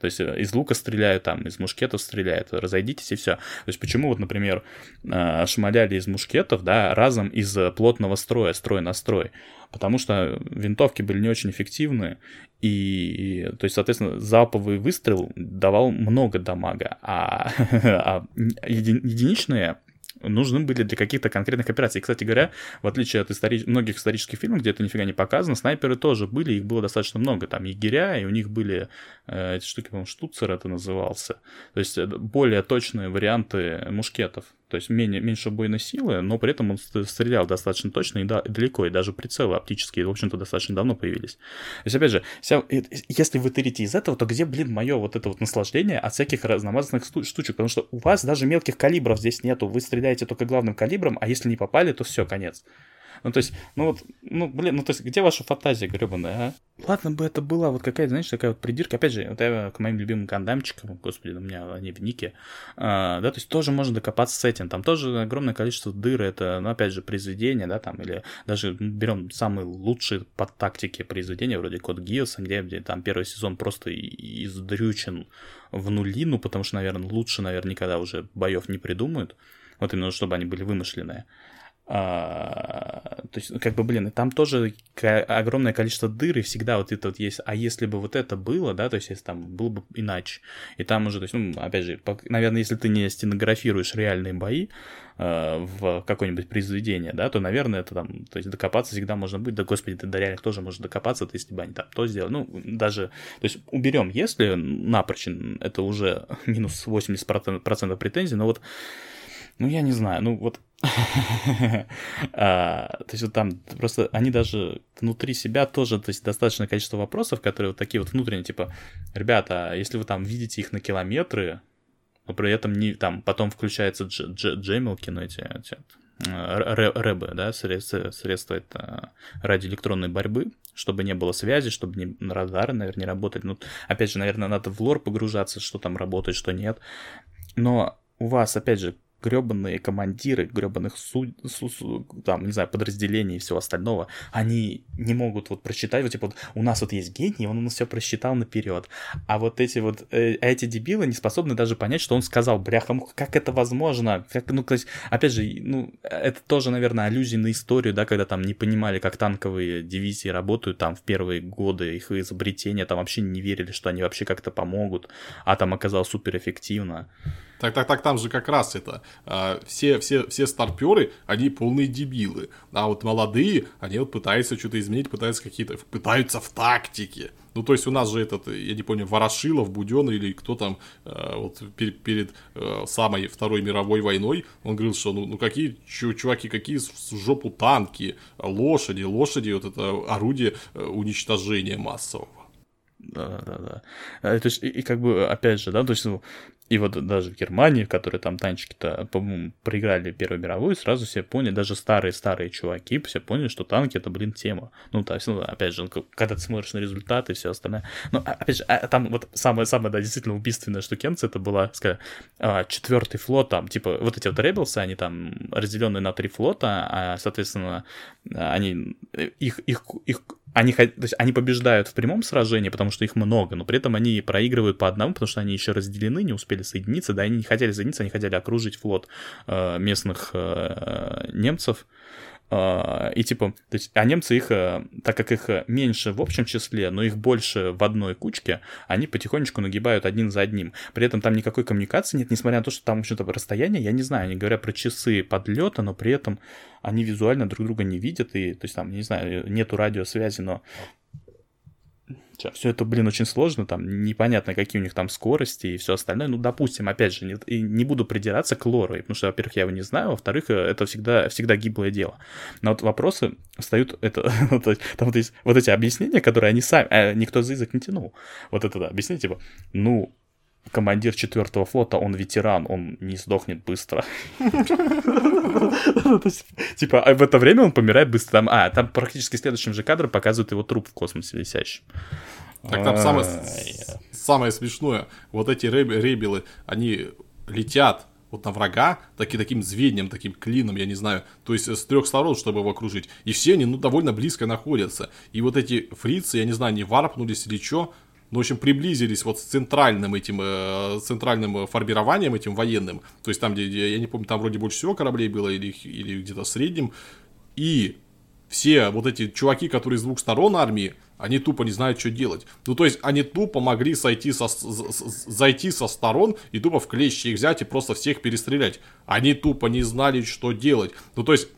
То есть э, из лука стреляют, там, из мушкетов стреляют, разойдитесь и все. То есть почему вот, например, э, шмаляли из мушкетов, да, разом из плотного строя, строй на строй? Потому что винтовки были не очень эффективны, и, то есть, соответственно, залповый выстрел давал много дамага, а, а единичные нужны были для каких-то конкретных операций. И, кстати говоря, в отличие от истори... многих исторических фильмов, где это нифига не показано, снайперы тоже были, их было достаточно много. Там егеря, и у них были э, эти штуки, по-моему, штуцер это назывался. То есть э, более точные варианты мушкетов. То есть менее, меньше убойной силы, но при этом он стрелял достаточно точно и, да, и далеко, и даже прицелы оптические, в общем-то, достаточно давно появились. То есть, опять же, вся, если вы тырите из этого, то где, блин, мое вот это вот наслаждение от всяких разнообразных штучек? Потому что у вас даже мелких калибров здесь нету, вы стреляете только главным калибром, а если не попали, то все, конец. Ну, то есть, ну вот, ну, блин, ну, то есть, где ваша фантазия гребаная, а? Ладно бы это была вот какая-то, знаешь, такая вот придирка. Опять же, вот я к моим любимым гандамчикам, господи, у меня они в нике, а, да, то есть тоже можно докопаться с этим. Там тоже огромное количество дыр, это, ну, опять же, произведения, да, там, или даже берем самые лучшие по тактике произведения, вроде Код Гиоса, где, где там первый сезон просто издрючен в нулину, потому что, наверное, лучше, наверное, никогда уже боев не придумают. Вот именно, чтобы они были вымышленные. А, то есть, как бы, блин, и там тоже огромное количество дыр, и всегда вот это вот есть. А если бы вот это было, да, то есть, если там было бы иначе. И там уже, то есть, ну, опять же, наверное, если ты не стенографируешь реальные бои э, в какое-нибудь произведение, да, то, наверное, это там, то есть, докопаться всегда можно будет. Да, господи, ты до реальных тоже можешь докопаться, то если бы они там то сделали. Ну, даже, то есть, уберем, если напрочь это уже минус 80% претензий, но вот, ну, я не знаю, ну, вот А, то есть вот там просто они даже внутри себя тоже, то есть достаточное количество вопросов, которые вот такие вот внутренние, типа, ребята, а если вы там видите их на километры, но при этом не там потом включается джемилки, ну эти, эти рэбы, да, средства, средства это радиоэлектронной борьбы, чтобы не было связи, чтобы не, радары, наверное, не работали. Ну, опять же, наверное, надо в лор погружаться, что там работает, что нет. Но у вас, опять же, гребаные командиры гребаных су, су, су, там, не знаю, подразделений и всего остального, они не могут вот просчитать, вот типа, вот, у нас вот есть гений, он у нас все просчитал наперед, а вот эти вот, э, эти дебилы не способны даже понять, что он сказал, бляха, как это возможно, как, ну, то есть, опять же, ну, это тоже, наверное, аллюзия на историю, да, когда там не понимали, как танковые дивизии работают, там, в первые годы их изобретения, там вообще не верили, что они вообще как-то помогут, а там оказалось суперэффективно. Так, так, так, там же как раз это. А, все, все, все старперы, они полные дебилы. А вот молодые, они вот пытаются что-то изменить, пытаются какие-то, пытаются в тактике. Ну, то есть у нас же этот, я не помню, Ворошилов, Будённый или кто там, э, вот перед, перед э, самой Второй мировой войной, он говорил, что ну, ну какие, чуваки, какие в жопу танки, лошади, лошади, вот это орудие э, уничтожения массового. Да, да, да. То есть, и, и как бы, опять же, да, то есть, ну, и вот даже в Германии, которые там танчики-то, по-моему, проиграли Первую мировую, сразу все поняли, даже старые-старые чуваки, все поняли, что танки это, блин, тема. Ну, то есть, ну, опять же, когда ты смотришь на результаты и все остальное. Ну, а, опять же, а, там вот самая-самая, да, действительно убийственная штукенция, это была, скажем, а, четвертый флот, там, типа, вот эти вот Ребелсы, они там разделенные на три флота, а, соответственно, они, их, их, их они, то есть они побеждают в прямом сражении, потому что их много, но при этом они проигрывают по одному, потому что они еще разделены, не успели соединиться, да, они не хотели соединиться, они хотели окружить флот э, местных э, немцев, и типа, то есть, а немцы их, э, так как их меньше в общем числе, но их больше в одной кучке, они потихонечку нагибают один за одним. При этом там никакой коммуникации нет, несмотря на то, что там что-то расстояние, я не знаю, они говорят про часы подлета, но при этом они визуально друг друга не видят, и, то есть там, не знаю, нету радиосвязи, но все это, блин, очень сложно, там непонятно, какие у них там скорости и все остальное. Ну, допустим, опять же, не, и не буду придираться к лору, потому что, во-первых, я его не знаю, во-вторых, э, это всегда, всегда гиблое дело. Но вот вопросы встают, это, там вот есть вот эти объяснения, которые они сами, а никто за язык не тянул. Вот это да, объяснение, типа, ну, командир четвертого флота, он ветеран, он не сдохнет быстро. Типа, а в это время он помирает быстро. А, там практически следующим же кадром показывают его труп в космосе висящий. Так там самое, самое смешное, вот эти ребелы, они летят вот на врага, таки таким звеньем, таким клином, я не знаю, то есть с трех сторон, чтобы его окружить. И все они, ну, довольно близко находятся. И вот эти фрицы, я не знаю, не варпнулись или что, ну, в общем, приблизились вот с центральным этим, э, центральным формированием этим военным, то есть там, где, я не помню, там вроде больше всего кораблей было или, или где-то в среднем, и все вот эти чуваки, которые с двух сторон армии, они тупо не знают, что делать. Ну, то есть, они тупо могли сойти со, зайти со сторон и тупо в клещи их взять и просто всех перестрелять. Они тупо не знали, что делать. Ну, то есть,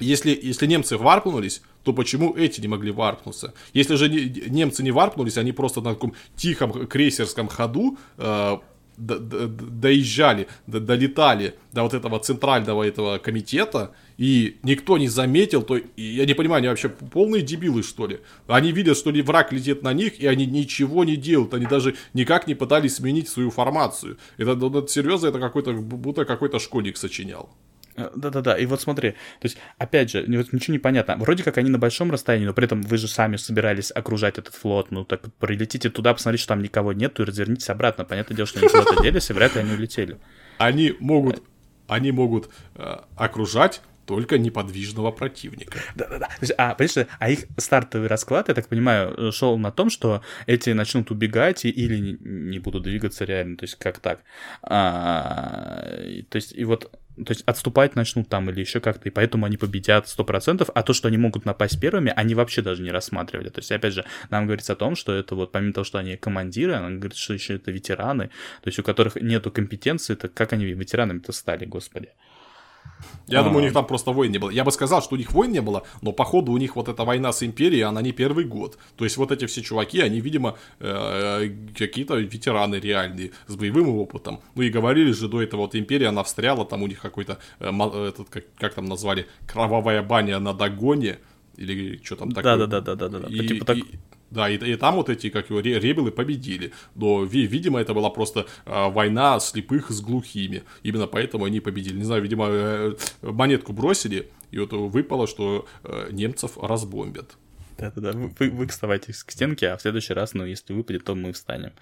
если, если немцы варпнулись, то почему эти не могли варпнуться? Если же немцы не варпнулись, они просто на таком тихом крейсерском ходу э, доезжали, долетали до вот этого центрального этого комитета, и никто не заметил, то я не понимаю, они вообще полные дебилы, что ли? Они видят, что ли враг летит на них, и они ничего не делают, они даже никак не пытались сменить свою формацию. Это, ну, это серьезно, это какой-то, будто какой-то школьник сочинял. Э, да-да-да, и вот смотри, то есть, опять же, вот ничего не понятно. Вроде как они на большом расстоянии, но при этом вы же сами собирались окружать этот флот, ну так прилетите туда, посмотрите, что там никого нету, и развернитесь обратно. Понятное дело, что они куда-то делись, и вряд ли они улетели. Они могут, они могут э, окружать только неподвижного противника. Да-да-да. А, понимаешь, а их стартовый расклад, я так понимаю, шел на том, что эти начнут убегать и, или не, не будут двигаться реально, то есть как так. А, то есть и вот то есть отступать начнут там или еще как-то, и поэтому они победят 100%, а то, что они могут напасть первыми, они вообще даже не рассматривали. То есть, опять же, нам говорится о том, что это вот помимо того, что они командиры, она говорит, что еще это ветераны, то есть у которых нету компетенции, это как они ветеранами-то стали, господи. Я а... думаю, у них там просто войн не было. Я бы сказал, что у них войн не было, но походу у них вот эта война с империей, она не первый год. То есть вот эти все чуваки, они, видимо, э, какие-то ветераны реальные, с боевым опытом. Ну и говорили же до этого, вот империя, она встряла, там у них какой-то, э, этот, как, как там назвали, кровавая баня на догоне, или что там такое. Да-да-да-да-да. И, типа так... и, да, и, и там вот эти, как его, ребелы победили. Но, видимо, это была просто э, война слепых с глухими. Именно поэтому они победили. Не знаю, видимо, э, монетку бросили, и вот выпало, что э, немцев разбомбят. Да-да-да, вы, вы вставайте к стенке, а в следующий раз, ну, если выпадет, то мы встанем.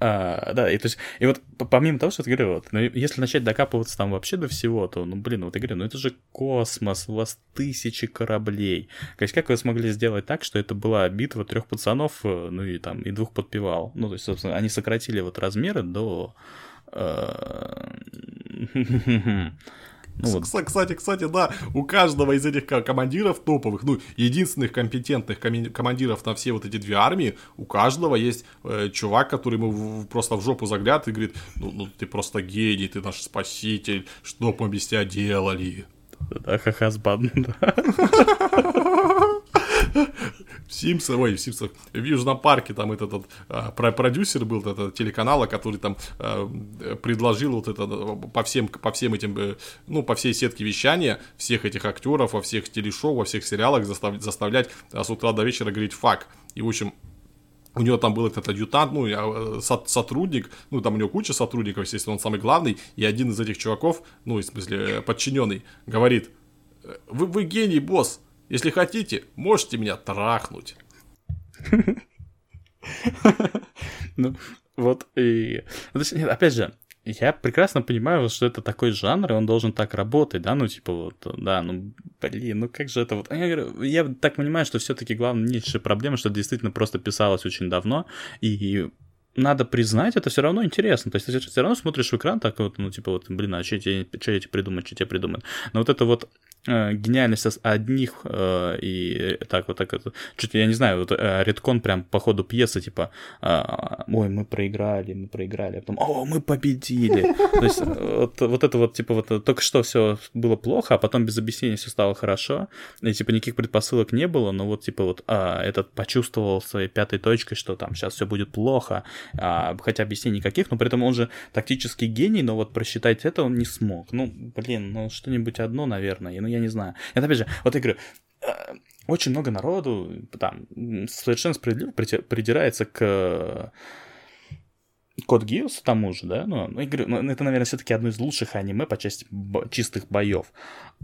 А, да, и то есть, и вот помимо того, что ты говорил, вот, ну, если начать докапываться там вообще до всего, то, ну, блин, вот я говорю, ну это же космос, у вас тысячи кораблей. То есть, как вы смогли сделать так, что это была битва трех пацанов, э, ну и там, и двух подпевал? Ну, то есть, собственно, они сократили вот размеры до... Ну, вот. Кстати, кстати, да, у каждого из этих командиров топовых, ну, единственных компетентных командиров на все вот эти две армии, у каждого есть э, чувак, который ему просто в жопу заглядывает и говорит, ну, ну ты просто гений, ты наш спаситель, что мы без тебя делали? Да, хахазбан, да. В Симпсах, ой, в Симпсах, в Южном парке там этот, этот а, продюсер был этот, телеканала, который там а, предложил вот это по всем, по всем этим, э, ну, по всей сетке вещания всех этих актеров, во всех телешоу, во всех сериалах заставлять, заставлять с утра до вечера говорить фак. И, в общем, у него там был этот адъютант, ну, э, сотрудник, ну, там у него куча сотрудников, естественно, он самый главный, и один из этих чуваков, ну, в смысле, подчиненный, говорит, вы, вы гений, босс, если хотите, можете меня трахнуть. Ну, вот и... Ну, опять же, я прекрасно понимаю, что это такой жанр, и он должен так работать, да, ну, типа, вот, да, ну, блин, ну как же это вот... Я, говорю, я так понимаю, что все таки главная проблема, что действительно просто писалось очень давно, и надо признать, это все равно интересно. То есть ты все равно смотришь в экран так вот, ну, типа, вот, блин, а что тебе, что эти придумать, что тебе придумать. Но вот это вот гениальность одних э, и так вот так это чуть я не знаю вот э, редкон прям по ходу пьесы типа э, ой мы проиграли мы проиграли а потом о мы победили то есть вот, вот это вот типа вот только что все было плохо а потом без объяснения все стало хорошо. И типа никаких предпосылок не было но вот типа вот а, этот почувствовал своей пятой точкой что там сейчас все будет плохо а, хотя объяснений никаких но при этом он же тактический гений но вот просчитать это он не смог. Ну блин ну что-нибудь одно наверное. Ну я не знаю. Это опять же, вот я говорю, э, очень много народу там совершенно справедливо придирается к Код Гиос тому же, да, ну, ну, я ну, это, наверное, все-таки одно из лучших аниме по части бо- чистых боев.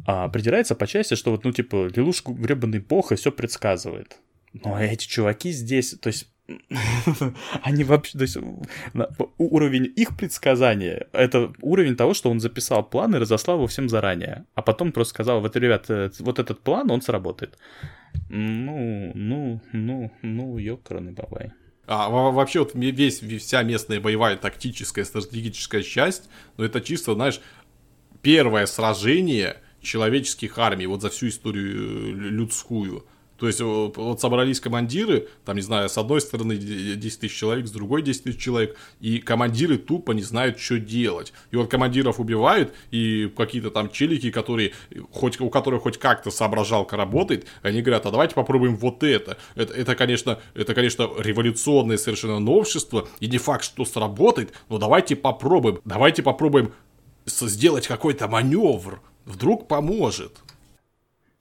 А, придирается по части, что вот, ну, типа, Лелушку гребаный бог и все предсказывает. Но эти чуваки здесь, то есть они вообще, то есть уровень их предсказания, это уровень того, что он записал план и разослал его всем заранее, а потом просто сказал, вот, ребят, э, вот этот план, он сработает. Ну, ну, ну, ну, ёкарный бабай. А вообще вот весь, вся местная боевая тактическая стратегическая часть, ну это чисто, знаешь, первое сражение человеческих армий вот за всю историю э, людскую. То есть вот собрались командиры, там, не знаю, с одной стороны 10 тысяч человек, с другой 10 тысяч человек, и командиры тупо не знают, что делать. И вот командиров убивают, и какие-то там челики, которые, хоть, у которых хоть как-то соображалка работает, они говорят, а давайте попробуем вот это. Это, это, конечно, это, конечно, революционное совершенно новшество, и не факт, что сработает, но давайте попробуем, давайте попробуем сделать какой-то маневр, вдруг поможет.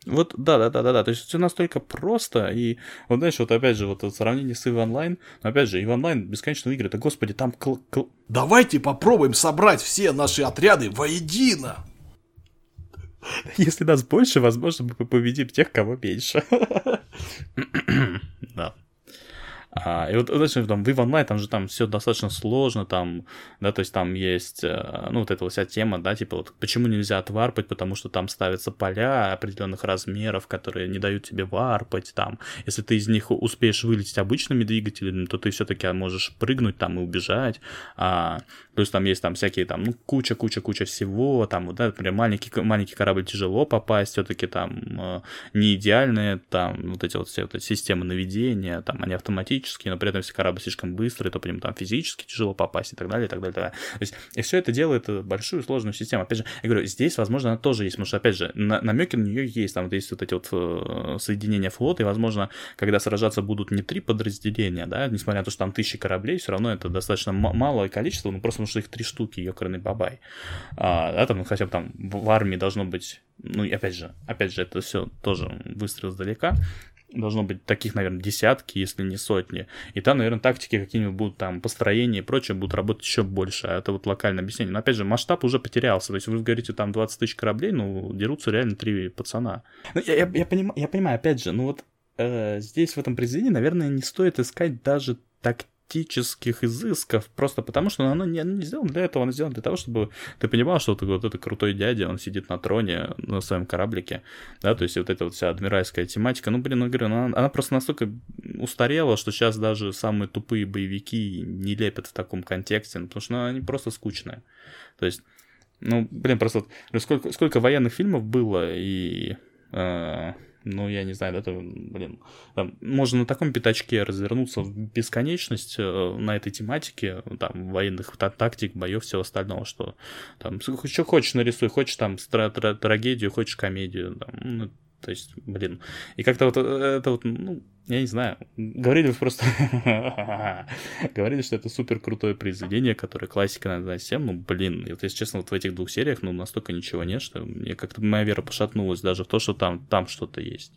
Вот, да, да, да, да, да. То есть все настолько просто. И вот знаешь, вот опять же, вот это сравнение с EVE Online, но опять же, EVE Online бесконечные игры, да господи, там кл- кл... Давайте попробуем собрать все наши отряды воедино. Если нас больше, возможно, мы победим тех, кого меньше. да. А, и вот, значит, там, в EVE Online там же там все достаточно сложно, там, да, то есть там есть, э, ну, вот эта вся тема, да, типа, вот почему нельзя отварпать, потому что там ставятся поля определенных размеров, которые не дают тебе варпать, там, если ты из них успеешь вылететь обычными двигателями, то ты все-таки можешь прыгнуть там и убежать, а, плюс там есть там всякие там, ну, куча-куча-куча всего, там, да, например, маленький, маленький корабль тяжело попасть, все-таки там э, не идеальные, там, вот эти вот все вот эти системы наведения, там, они автоматически физически, но при этом если корабль слишком быстрый, то по там физически тяжело попасть и так далее, и так далее. И так далее. То есть, и все это делает большую сложную систему. Опять же, я говорю, здесь, возможно, она тоже есть, потому что, опять же, на, намеки на нее есть, там вот есть вот эти вот э, соединения флота, и, возможно, когда сражаться будут не три подразделения, да, несмотря на то, что там тысячи кораблей, все равно это достаточно малое количество, ну, просто потому что их три штуки, ёкарный бабай. А, да, там, ну, хотя бы там в армии должно быть, ну, и опять же, опять же, это все тоже выстрел издалека, должно быть таких, наверное, десятки, если не сотни. И там, наверное, тактики какие-нибудь будут там, построения и прочее будут работать еще больше. А это вот локальное объяснение. Но, опять же, масштаб уже потерялся. То есть вы говорите, там 20 тысяч кораблей, ну, дерутся реально три пацана. Ну, я, я, я, поним, я понимаю, опять же, ну вот э, здесь в этом произведении, наверное, не стоит искать даже так тактических изысков, просто потому что оно не, оно не сделано для этого, оно сделано для того, чтобы ты понимал, что вот, вот это крутой дядя, он сидит на троне на своем кораблике, да, то есть вот эта вот вся адмиральская тематика, ну, блин, ну, говорю, ну, она, она просто настолько устарела, что сейчас даже самые тупые боевики не лепят в таком контексте, ну, потому что ну, они просто скучные. То есть, ну, блин, просто вот, сколько, сколько военных фильмов было, и э, ну, я не знаю, это, блин, там, можно на таком пятачке развернуться в бесконечность э, на этой тематике, там, военных тактик, боев, всего остального, что там, что хочешь нарисуй, хочешь там трагедию, хочешь комедию, там, ну, то есть, блин. И как-то вот э, это вот, ну, я не знаю. Говорили просто... Говорили, что это супер крутое произведение, которое классика на всем. Ну, блин, вот, если честно, вот в этих двух сериях, ну, настолько ничего нет, что мне как-то моя вера пошатнулась даже в то, что там, там что-то есть.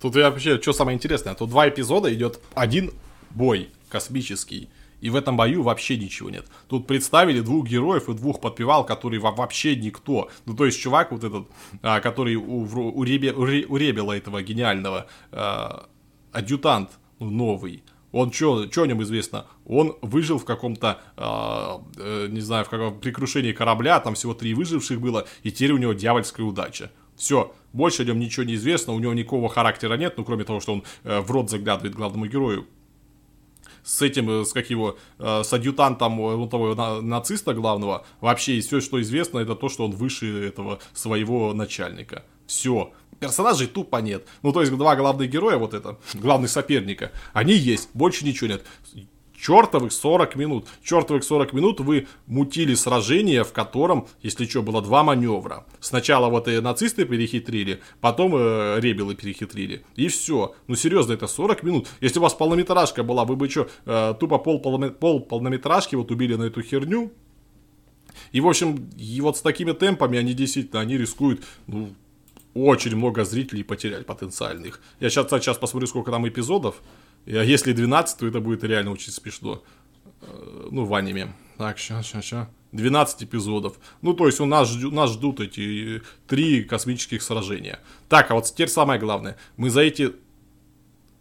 Тут я вообще, что самое интересное, тут два эпизода идет один бой космический. И в этом бою вообще ничего нет. Тут представили двух героев и двух подпевал, которые вообще никто. Ну, то есть, чувак вот этот, а, который у, у, Ребе, у Ребела этого гениального а, адъютант ну, новый, он что, что о нем известно? Он выжил в каком-то, э, не знаю, в каком при крушении корабля, там всего три выживших было, и теперь у него дьявольская удача. Все, больше о нем ничего не известно, у него никакого характера нет, ну кроме того, что он э, в рот заглядывает главному герою с этим, э, с как его, э, с адъютантом ну, того нациста главного, вообще все, что известно, это то, что он выше этого своего начальника. Все. Персонажей тупо нет. Ну, то есть, два главных героя, вот это, главных соперника, они есть, больше ничего нет чертовых 40 минут. Чертовых 40 минут вы мутили сражение, в котором, если что, было два маневра. Сначала вот и нацисты перехитрили, потом э, ребелы перехитрили. И все. Ну серьезно, это 40 минут. Если у вас полнометражка была, вы бы что, э, тупо пол, пол полнометражки вот убили на эту херню? И, в общем, и вот с такими темпами они действительно, они рискуют, ну, очень много зрителей потерять потенциальных. Я сейчас, сейчас посмотрю, сколько там эпизодов. А если 12, то это будет реально очень смешно. Э, ну, в аниме. Так, сейчас, сейчас, сейчас. 12 эпизодов. Ну, то есть у нас, нас ждут эти три космических сражения. Так, а вот теперь самое главное. Мы за эти,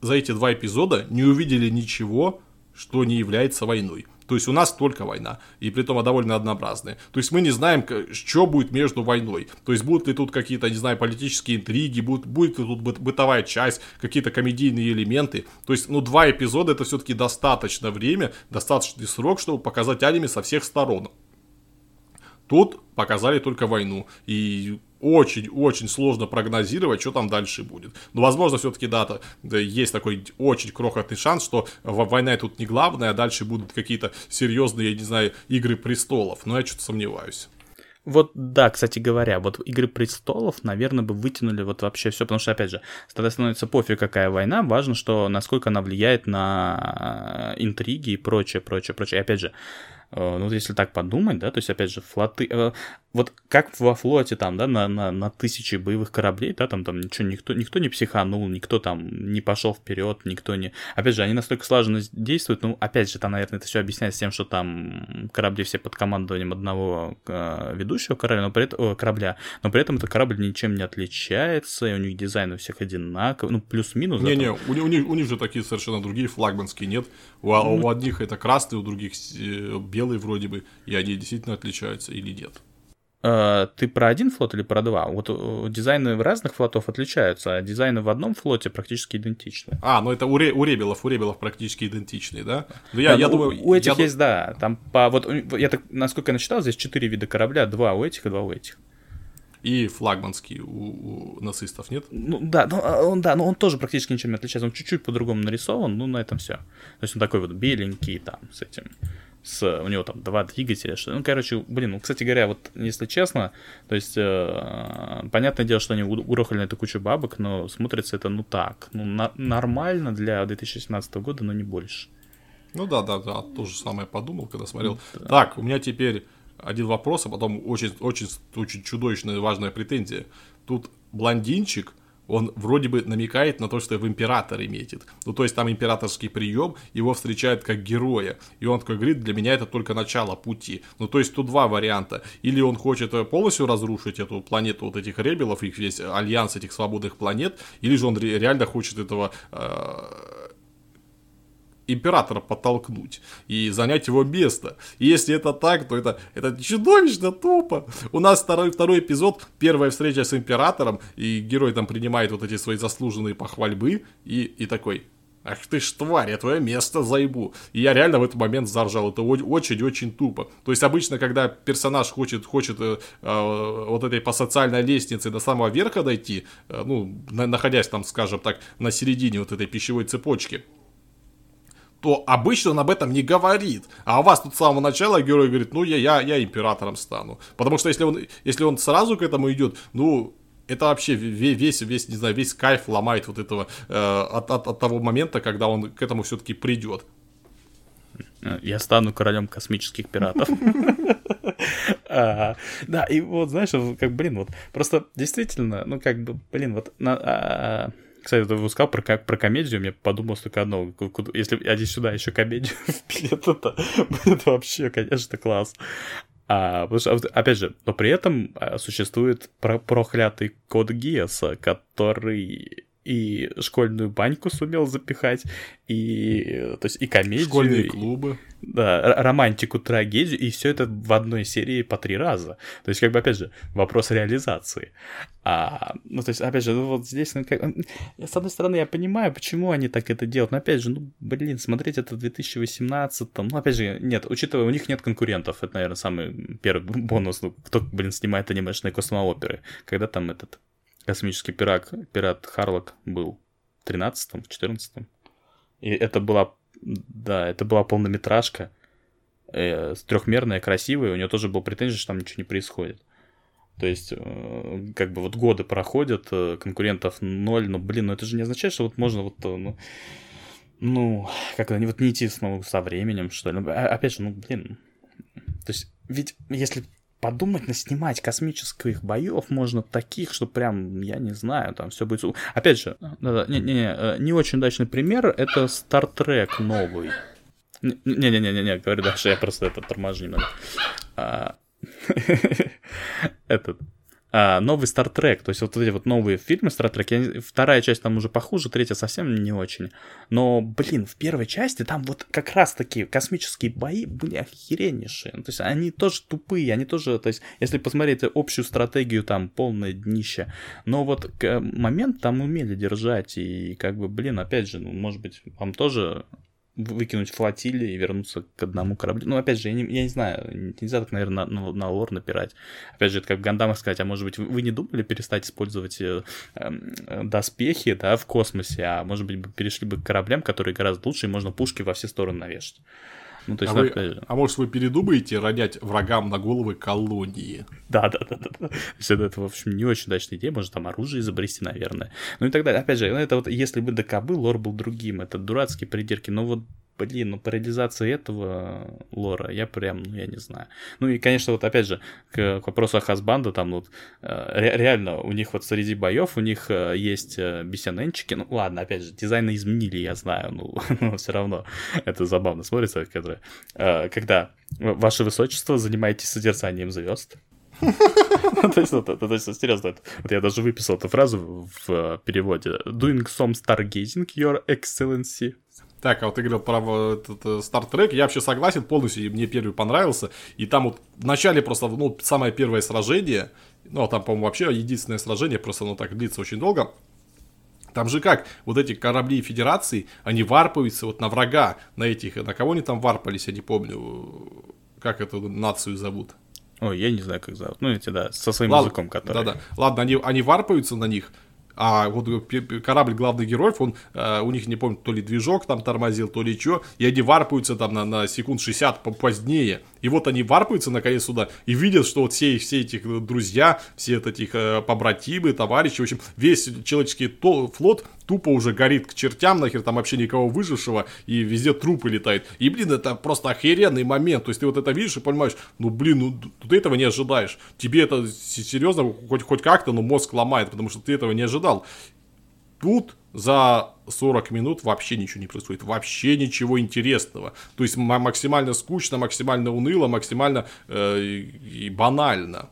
за эти два эпизода не увидели ничего, что не является войной. То есть у нас только война, и при этом довольно однообразная. То есть мы не знаем, что будет между войной. То есть будут ли тут какие-то, не знаю, политические интриги, будет, будет ли тут бытовая часть, какие-то комедийные элементы. То есть, ну, два эпизода это все-таки достаточно время, достаточный срок, чтобы показать аниме со всех сторон. Тут показали только войну. И очень-очень сложно прогнозировать, что там дальше будет. Но, возможно, все-таки, да, да, есть такой очень крохотный шанс, что война тут не главная, а дальше будут какие-то серьезные, я не знаю, игры престолов. Но я что-то сомневаюсь. Вот да, кстати говоря, вот Игры престолов, наверное, бы вытянули вот вообще все, потому что, опять же, тогда становится пофиг, какая война, важно, что насколько она влияет на интриги и прочее, прочее, прочее. И опять же, ну, вот если так подумать, да, то есть, опять же, флоты... Э, вот как во флоте там, да, на, на, на тысячи боевых кораблей, да, там, там ничего, никто, никто не психанул, никто там не пошел вперед, никто не... Опять же, они настолько слаженно действуют, ну, опять же, там, наверное, это все объясняется тем, что там корабли все под командованием одного э, ведущего корабля, но при этом, э, корабля, но при этом этот корабль ничем не отличается, и у них дизайн у всех одинаковый, ну, плюс-минус. Не-не, у, у, них, у них же такие совершенно другие флагманские, нет? У, ну, у одних это красный, у других белый белые вроде бы, и они действительно отличаются или нет. А, ты про один флот или про два? Вот э, дизайны разных флотов отличаются, а дизайны в одном флоте практически идентичны. А, ну это у, ре, у ребелов, у ребелов практически идентичные, да? Ну, я, да, я ну, думаю, у этих я... есть, да. Там по вот я так, насколько я насчитал, здесь четыре вида корабля, два у этих и два у этих. и флагманский у, у нацистов, нет? Ну да, ну, а он, да, но он тоже практически ничем не отличается. Он чуть-чуть по-другому нарисован, ну на этом все. То есть он такой вот беленький там с этим с, у него там два двигателя, что, ну, короче, блин, ну, кстати говоря, вот, если честно, то есть, э, понятное дело, что они урохали на эту кучу бабок, но смотрится это, ну, так, ну, на, нормально для 2017 года, но не больше. Ну, да, да, да, то же самое подумал, когда смотрел. Да. Так, у меня теперь один вопрос, а потом очень, очень, очень чудовищная важная претензия. Тут блондинчик, он вроде бы намекает на то, что в императоре метит. Ну, то есть там императорский прием, его встречают как героя. И он такой говорит, для меня это только начало пути. Ну, то есть тут два варианта. Или он хочет полностью разрушить эту планету вот этих ребелов, их весь альянс этих свободных планет, или же он реально хочет этого э, императора подтолкнуть и занять его место. И если это так, то это, это чудовищно тупо. У нас второй, второй эпизод, первая встреча с императором, и герой там принимает вот эти свои заслуженные похвальбы, и, и такой, Ах ты ж тварь, я твое место займу. И я реально в этот момент заржал. Это очень-очень тупо. То есть обычно, когда персонаж хочет, хочет э, э, вот этой по социальной лестнице до самого верха дойти, э, ну, на, находясь там, скажем так, на середине вот этой пищевой цепочки, то обычно он об этом не говорит. А у вас тут с самого начала герой говорит, ну я, я, я императором стану. Потому что если он, если он сразу к этому идет, ну, это вообще весь, весь, не знаю, весь кайф ломает вот этого, э, от, от, от того момента, когда он к этому все-таки придет. Я стану королем космических пиратов. А, да, и вот, знаешь, как, блин, вот, просто действительно, ну, как бы, блин, вот, а, кстати, ты сказал про, про комедию, мне подумалось только одно. Если один сюда еще комедию впилят, это будет вообще, конечно, класс. А, потому что, опять же, но при этом а, существует про проклятый код Гиаса, который и школьную баньку сумел запихать, и, то есть, и комедию. Школьные клубы. И, да, романтику, трагедию, и все это в одной серии по три раза. То есть, как бы, опять же, вопрос реализации. А, ну, то есть, опять же, ну, вот здесь, ну, как, с одной стороны, я понимаю, почему они так это делают, но, опять же, ну, блин, смотреть это в 2018, ну, опять же, нет, учитывая, у них нет конкурентов, это, наверное, самый первый бонус, ну, кто, блин, снимает анимешные космооперы, когда там этот космический пират, пират Харлок был в 13-м, в 14-м. И это была, да, это была полнометражка, э, трехмерная, красивая, у нее тоже был претензий, что там ничего не происходит. То есть, э, как бы вот годы проходят, э, конкурентов ноль, но, блин, ну это же не означает, что вот можно вот, э, ну, ну как то вот не идти снова со временем, что ли. Ну, а, опять же, ну, блин, то есть, ведь если подумать, на снимать космических боев можно таких, что прям, я не знаю, там все будет... Опять же, э, не очень удачный пример, это Star Trek новый. Не-не-не-не, говорю дальше, я просто это торможу немного. А, этот, а, новый Star Trek, то есть вот эти вот новые фильмы Star Trek, вторая часть там уже похуже, третья совсем не очень. Но, блин, в первой части там вот как раз таки космические бои были охереннейшие. То есть они тоже тупые, они тоже, то есть если посмотреть общую стратегию, там полное днище. Но вот момент там умели держать, и как бы, блин, опять же, ну, может быть, вам тоже выкинуть флотилии и вернуться к одному кораблю. Ну, опять же, я не, я не знаю, нельзя так, наверное, на, на, на лор напирать. Опять же, это как в Гандамах сказать, а может быть, вы, не думали перестать использовать э, э, доспехи, да, в космосе, а может быть, перешли бы к кораблям, которые гораздо лучше, и можно пушки во все стороны навешать. Ну, то есть, а, вы, а может, вы передумаете ронять врагам на головы колонии? Да, да, да, да. да. То есть, это, в общем, не очень удачная идея, может, там оружие изобрести, наверное. Ну и так далее. Опять же, ну, это вот если бы ДК был, лор был другим, это дурацкие придирки, но вот блин, ну по реализации этого лора я прям, ну я не знаю. Ну и, конечно, вот опять же, к, к вопросу о Хасбанда, там вот э, ре, реально у них вот среди боев у них э, есть э, бесененчики, ну ладно, опять же, дизайны изменили, я знаю, ну, но все равно это забавно смотрится, когда, когда ваше высочество занимаетесь созерцанием звезд, то есть, вот, то есть, серьезно, вот я даже выписал эту фразу в переводе. Doing some stargazing, your excellency. Так, а вот ты говорил про этот Star Trek, я вообще согласен полностью, и мне первый понравился. И там вот в начале просто, ну, самое первое сражение, ну, а там, по-моему, вообще единственное сражение, просто оно так длится очень долго. Там же как, вот эти корабли Федерации, они варпаются вот на врага, на этих, на кого они там варпались, я не помню, как эту нацию зовут. Ой, я не знаю, как зовут. Ну, эти, да, со своим Ладно, языком, который... Да-да. Ладно, они, они варпаются на них, а вот корабль главных героев, он, э, у них, не помню, то ли движок там тормозил, то ли что, и они варпаются там на, на секунд 60 позднее. И вот они варпаются наконец сюда и видят, что вот все, все эти друзья, все вот этих э, побратимы, товарищи, в общем, весь человеческий то, флот тупо уже горит к чертям, нахер там вообще никого выжившего, и везде трупы летают. И, блин, это просто охеренный момент. То есть ты вот это видишь и понимаешь, ну, блин, ну, ты этого не ожидаешь. Тебе это серьезно хоть, хоть как-то, но мозг ломает, потому что ты этого не ожидал. Тут за 40 минут вообще ничего не происходит, вообще ничего интересного. То есть максимально скучно, максимально уныло, максимально э, и банально.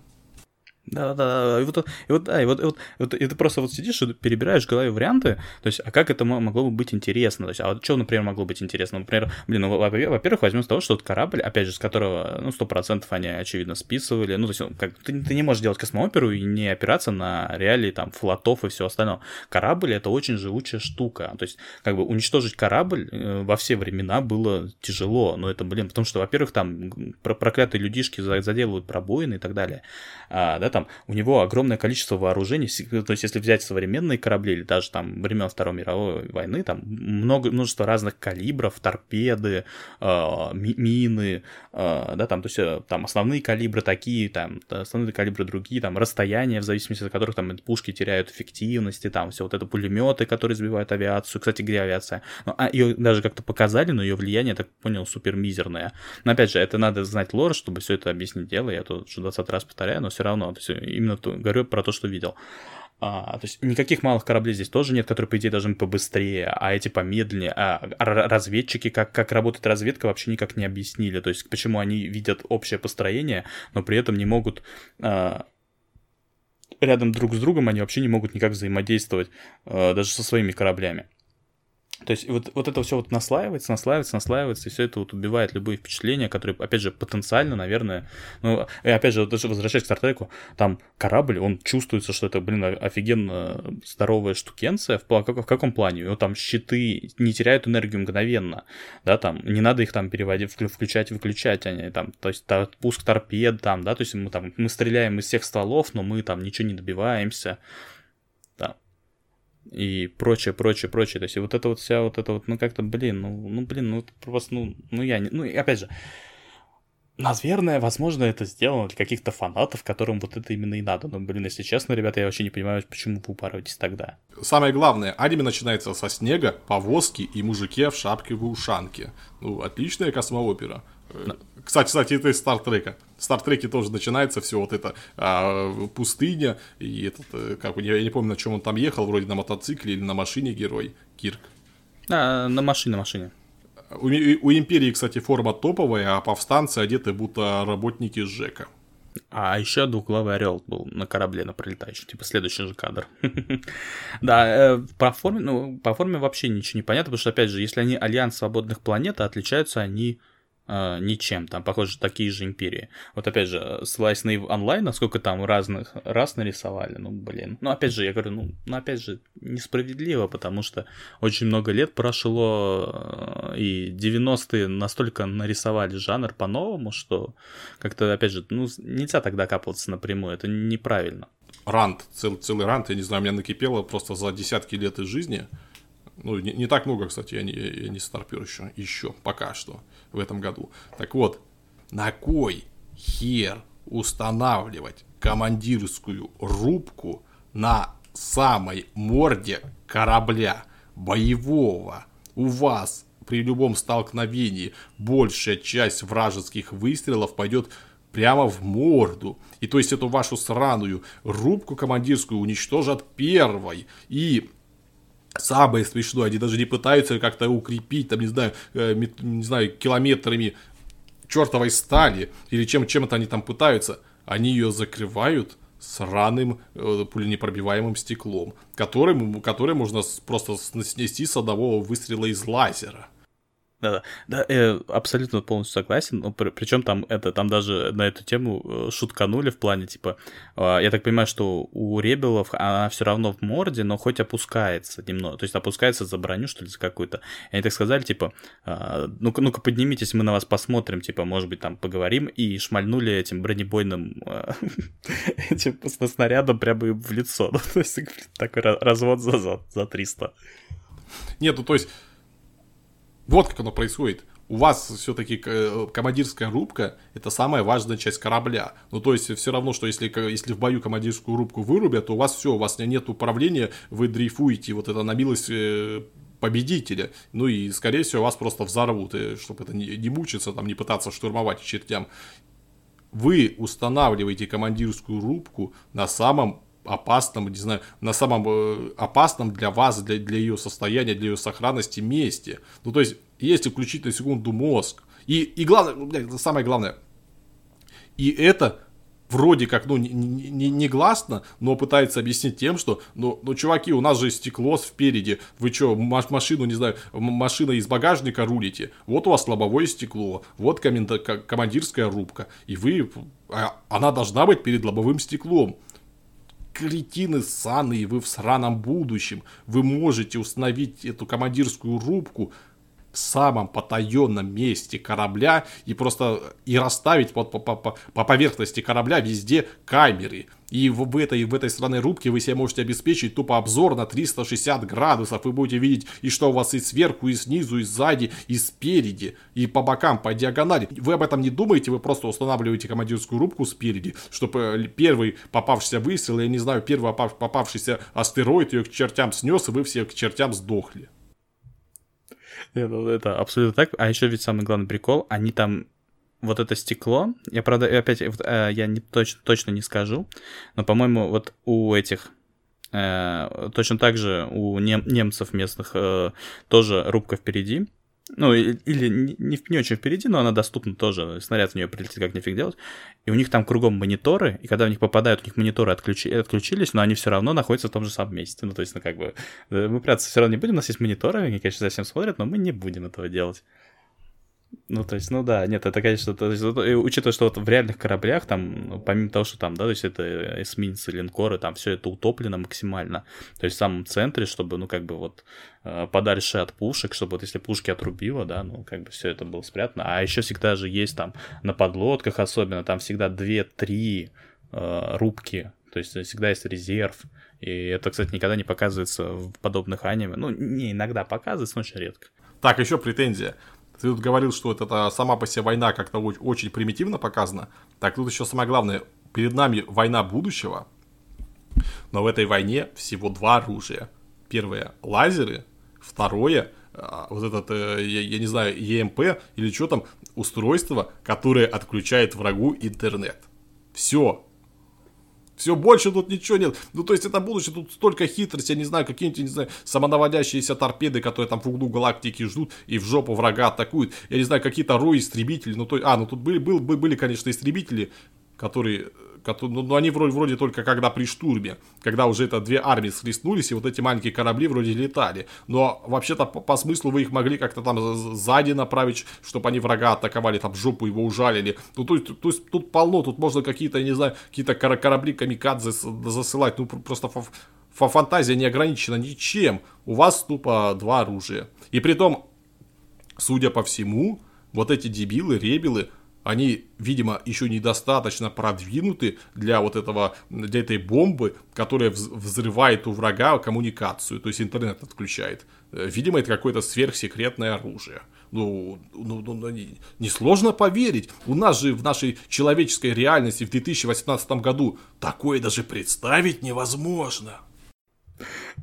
Да, да, да. И вот, и вот, да, и вот, и вот, и вот и ты просто вот сидишь и перебираешь в голове варианты, то есть, а как это могло бы быть интересно? То есть, а вот что, например, могло быть интересно? Например, блин, ну, во-первых, возьмем с того, что вот корабль, опять же, с которого, ну, сто процентов они, очевидно, списывали, ну, то есть, как, ты, ты не можешь делать космооперу и не опираться на реалии, там, флотов и все остальное. Корабль — это очень живучая штука, то есть, как бы, уничтожить корабль э, во все времена было тяжело, но это, блин, потому что, во-первых, там проклятые людишки заделывают пробоины и так далее, а, да, там у него огромное количество вооружений, то есть если взять современные корабли или даже там времен Второй мировой войны, там много, множество разных калибров, торпеды, э, мины, э, да, там, то есть э, там основные калибры такие, там основные калибры другие, там расстояния, в зависимости от которых там пушки теряют эффективности, там все вот это пулеметы, которые сбивают авиацию, кстати, где авиация, ну, а ее даже как-то показали, но ее влияние, я так понял, супер мизерное. Но опять же, это надо знать лор, чтобы все это объяснить дело, я тут уже 20 раз повторяю, но все равно, то есть именно то, говорю про то, что видел. А, то есть никаких малых кораблей здесь тоже нет, которые, по идее, должны побыстрее, а эти помедленнее. А разведчики, как, как работает разведка, вообще никак не объяснили. То есть почему они видят общее построение, но при этом не могут... А, рядом друг с другом они вообще не могут никак взаимодействовать, а, даже со своими кораблями. То есть вот, вот это все вот наслаивается, наслаивается, наслаивается, и все это вот убивает любые впечатления, которые, опять же, потенциально, наверное, ну, и опять же, вот даже возвращаясь к Стартреку, там корабль, он чувствуется, что это, блин, офигенно здоровая штукенция, в, в, в каком плане? его там щиты не теряют энергию мгновенно, да, там, не надо их там переводить, включать, выключать, они там, то есть та, пуск торпед там, да, то есть мы там, мы стреляем из всех стволов, но мы там ничего не добиваемся, и прочее, прочее, прочее. То есть, и вот это вот вся вот это вот, ну как-то, блин, ну, ну блин, ну просто, ну, ну я не, ну и опять же, Наверное, возможно, это сделано для каких-то фанатов, которым вот это именно и надо. Но, блин, если честно, ребята, я вообще не понимаю, почему вы упарываетесь тогда. Самое главное, аниме начинается со снега, повозки и мужике в шапке в ушанке. Ну, отличная космоопера. Но... Кстати, кстати, это из Стартрека. В Стартреке тоже начинается все вот это а, пустыня, и этот, э, как я не помню, на чем он там ехал, вроде на мотоцикле или на машине герой, Кирк. А, на машине, на машине. У, у Империи, кстати, форма топовая, а повстанцы одеты будто работники ЖЭКа. А еще двуглавый орел был на корабле на пролетающем, типа следующий же кадр. да, э, по форме, ну, по форме вообще ничего не понятно, потому что, опять же, если они Альянс Свободных Планет, а отличаются они э, ничем. Там, похоже, такие же империи. Вот опять же, ссылаясь на онлайн, насколько там разных рас нарисовали, ну, блин. Ну, опять же, я говорю, ну, ну опять же, несправедливо, потому что очень много лет прошло, э, и 90-е настолько нарисовали жанр по-новому, что как-то, опять же, ну, нельзя тогда капаться напрямую, это неправильно. Рант, цел, целый рант, я не знаю, меня накипело просто за десятки лет из жизни. Ну, не, не так много, кстати, я не, я не старпер еще, еще, пока что в этом году. Так вот, на кой хер устанавливать командирскую рубку на самой морде корабля боевого? У вас при любом столкновении большая часть вражеских выстрелов пойдет прямо в морду. И то есть эту вашу сраную рубку командирскую уничтожат первой. И Самое смешное, они даже не пытаются как-то укрепить, там, не знаю, э, не знаю, километрами чертовой стали, или чем, чем это они там пытаются. Они ее закрывают сраным э, пуленепробиваемым стеклом, которым, который можно просто снести с одного выстрела из лазера. Да, да, я абсолютно полностью согласен. При, причем там это, там даже на эту тему э, шутканули в плане, типа, э, я так понимаю, что у Ребелов она все равно в морде, но хоть опускается немного, то есть опускается за броню, что ли, за какую-то. И они так сказали, типа, э, ну-ка, ну-ка поднимитесь, мы на вас посмотрим, типа, может быть, там поговорим, и шмальнули этим бронебойным э, этим снарядом прямо в лицо. Ну, то есть такой развод за, за 300. Нет, ну то есть вот как оно происходит. У вас все-таки э, командирская рубка – это самая важная часть корабля. Ну, то есть, все равно, что если, если в бою командирскую рубку вырубят, то у вас все, у вас нет управления, вы дрейфуете, вот это на милость э, победителя. Ну и, скорее всего, вас просто взорвут, чтобы это не, не мучиться, там, не пытаться штурмовать чертям. Вы устанавливаете командирскую рубку на самом опасном, не знаю, на самом э, опасном для вас, для, для ее состояния, для ее сохранности месте. Ну, то есть, если включить на секунду мозг, и, и главное, самое главное, и это вроде как, ну, не, не, не гласно, но пытается объяснить тем, что, ну, ну, чуваки, у нас же стекло спереди, вы что, машину, не знаю, машина из багажника рулите, вот у вас лобовое стекло, вот командирская рубка, и вы, а, она должна быть перед лобовым стеклом, кретины ссаные, вы в сраном будущем. Вы можете установить эту командирскую рубку в самом потаенном месте корабля и просто и расставить по, по, по, по поверхности корабля везде камеры. И в, этой, в этой странной рубке вы себе можете обеспечить тупо обзор на 360 градусов. Вы будете видеть и что у вас и сверху, и снизу, и сзади, и спереди, и по бокам, по диагонали. Вы об этом не думаете, вы просто устанавливаете командирскую рубку спереди, чтобы э, первый попавшийся выстрел, я не знаю, первый попавшийся астероид ее к чертям снес, и вы все к чертям сдохли. Ну, это абсолютно так. А еще ведь самый главный прикол, они там вот это стекло, я, правда, опять, э, я не, точно, точно не скажу, но, по-моему, вот у этих, э, точно так же у нем, немцев местных э, тоже рубка впереди, ну, или не, не очень впереди, но она доступна тоже, снаряд в нее прилетит, как нифиг делать, и у них там кругом мониторы, и когда в них попадают, у них мониторы отключи, отключились, но они все равно находятся в том же самом месте, ну, то есть, ну, как бы, мы прятаться все равно не будем, у нас есть мониторы, они, конечно, совсем смотрят, но мы не будем этого делать. Ну, то есть, ну да, нет, это, конечно, то есть, учитывая, что вот в реальных кораблях, там, ну, помимо того, что там, да, то есть это эсминцы, линкоры, там все это утоплено максимально. То есть в самом центре, чтобы, ну, как бы вот э, подальше от пушек, чтобы вот если пушки отрубило, да, ну, как бы все это было спрятано. А еще всегда же есть там на подлодках особенно, там всегда 2-3 э, рубки, то есть всегда есть резерв. И это, кстати, никогда не показывается в подобных аниме. Ну, не иногда показывается, но очень редко. Так, еще претензия. Ты тут говорил, что вот это сама по себе война как-то очень примитивно показана. Так тут еще самое главное, перед нами война будущего, но в этой войне всего два оружия. Первое – лазеры, второе а, – вот этот, э, я, я не знаю, ЕМП или что там, устройство, которое отключает врагу интернет. Все, все, больше тут ничего нет. Ну, то есть, это будущее, тут столько хитрости, я не знаю, какие-нибудь, не знаю, самонаводящиеся торпеды, которые там в углу галактики ждут и в жопу врага атакуют. Я не знаю, какие-то рои истребители, ну, то а, ну, тут были, был, были, конечно, истребители, которые ну, ну, они вроде, вроде только когда при штурме, когда уже это две армии схлестнулись, и вот эти маленькие корабли вроде летали. Но вообще-то по, по смыслу вы их могли как-то там сзади направить, чтобы они врага атаковали, там жопу его ужалили. Ну, то, есть, то есть тут полно, тут можно какие-то, не знаю, какие-то корабли камикадзе засылать, ну, просто фантазия не ограничена ничем. У вас тупо два оружия. И при том, судя по всему, вот эти дебилы, ребелы, они, видимо, еще недостаточно продвинуты для вот этого, для этой бомбы, которая взрывает у врага коммуникацию, то есть интернет отключает. Э, видимо, это какое-то сверхсекретное оружие. Ну, ну, ну, ну несложно поверить. У нас же в нашей человеческой реальности в 2018 году такое даже представить невозможно.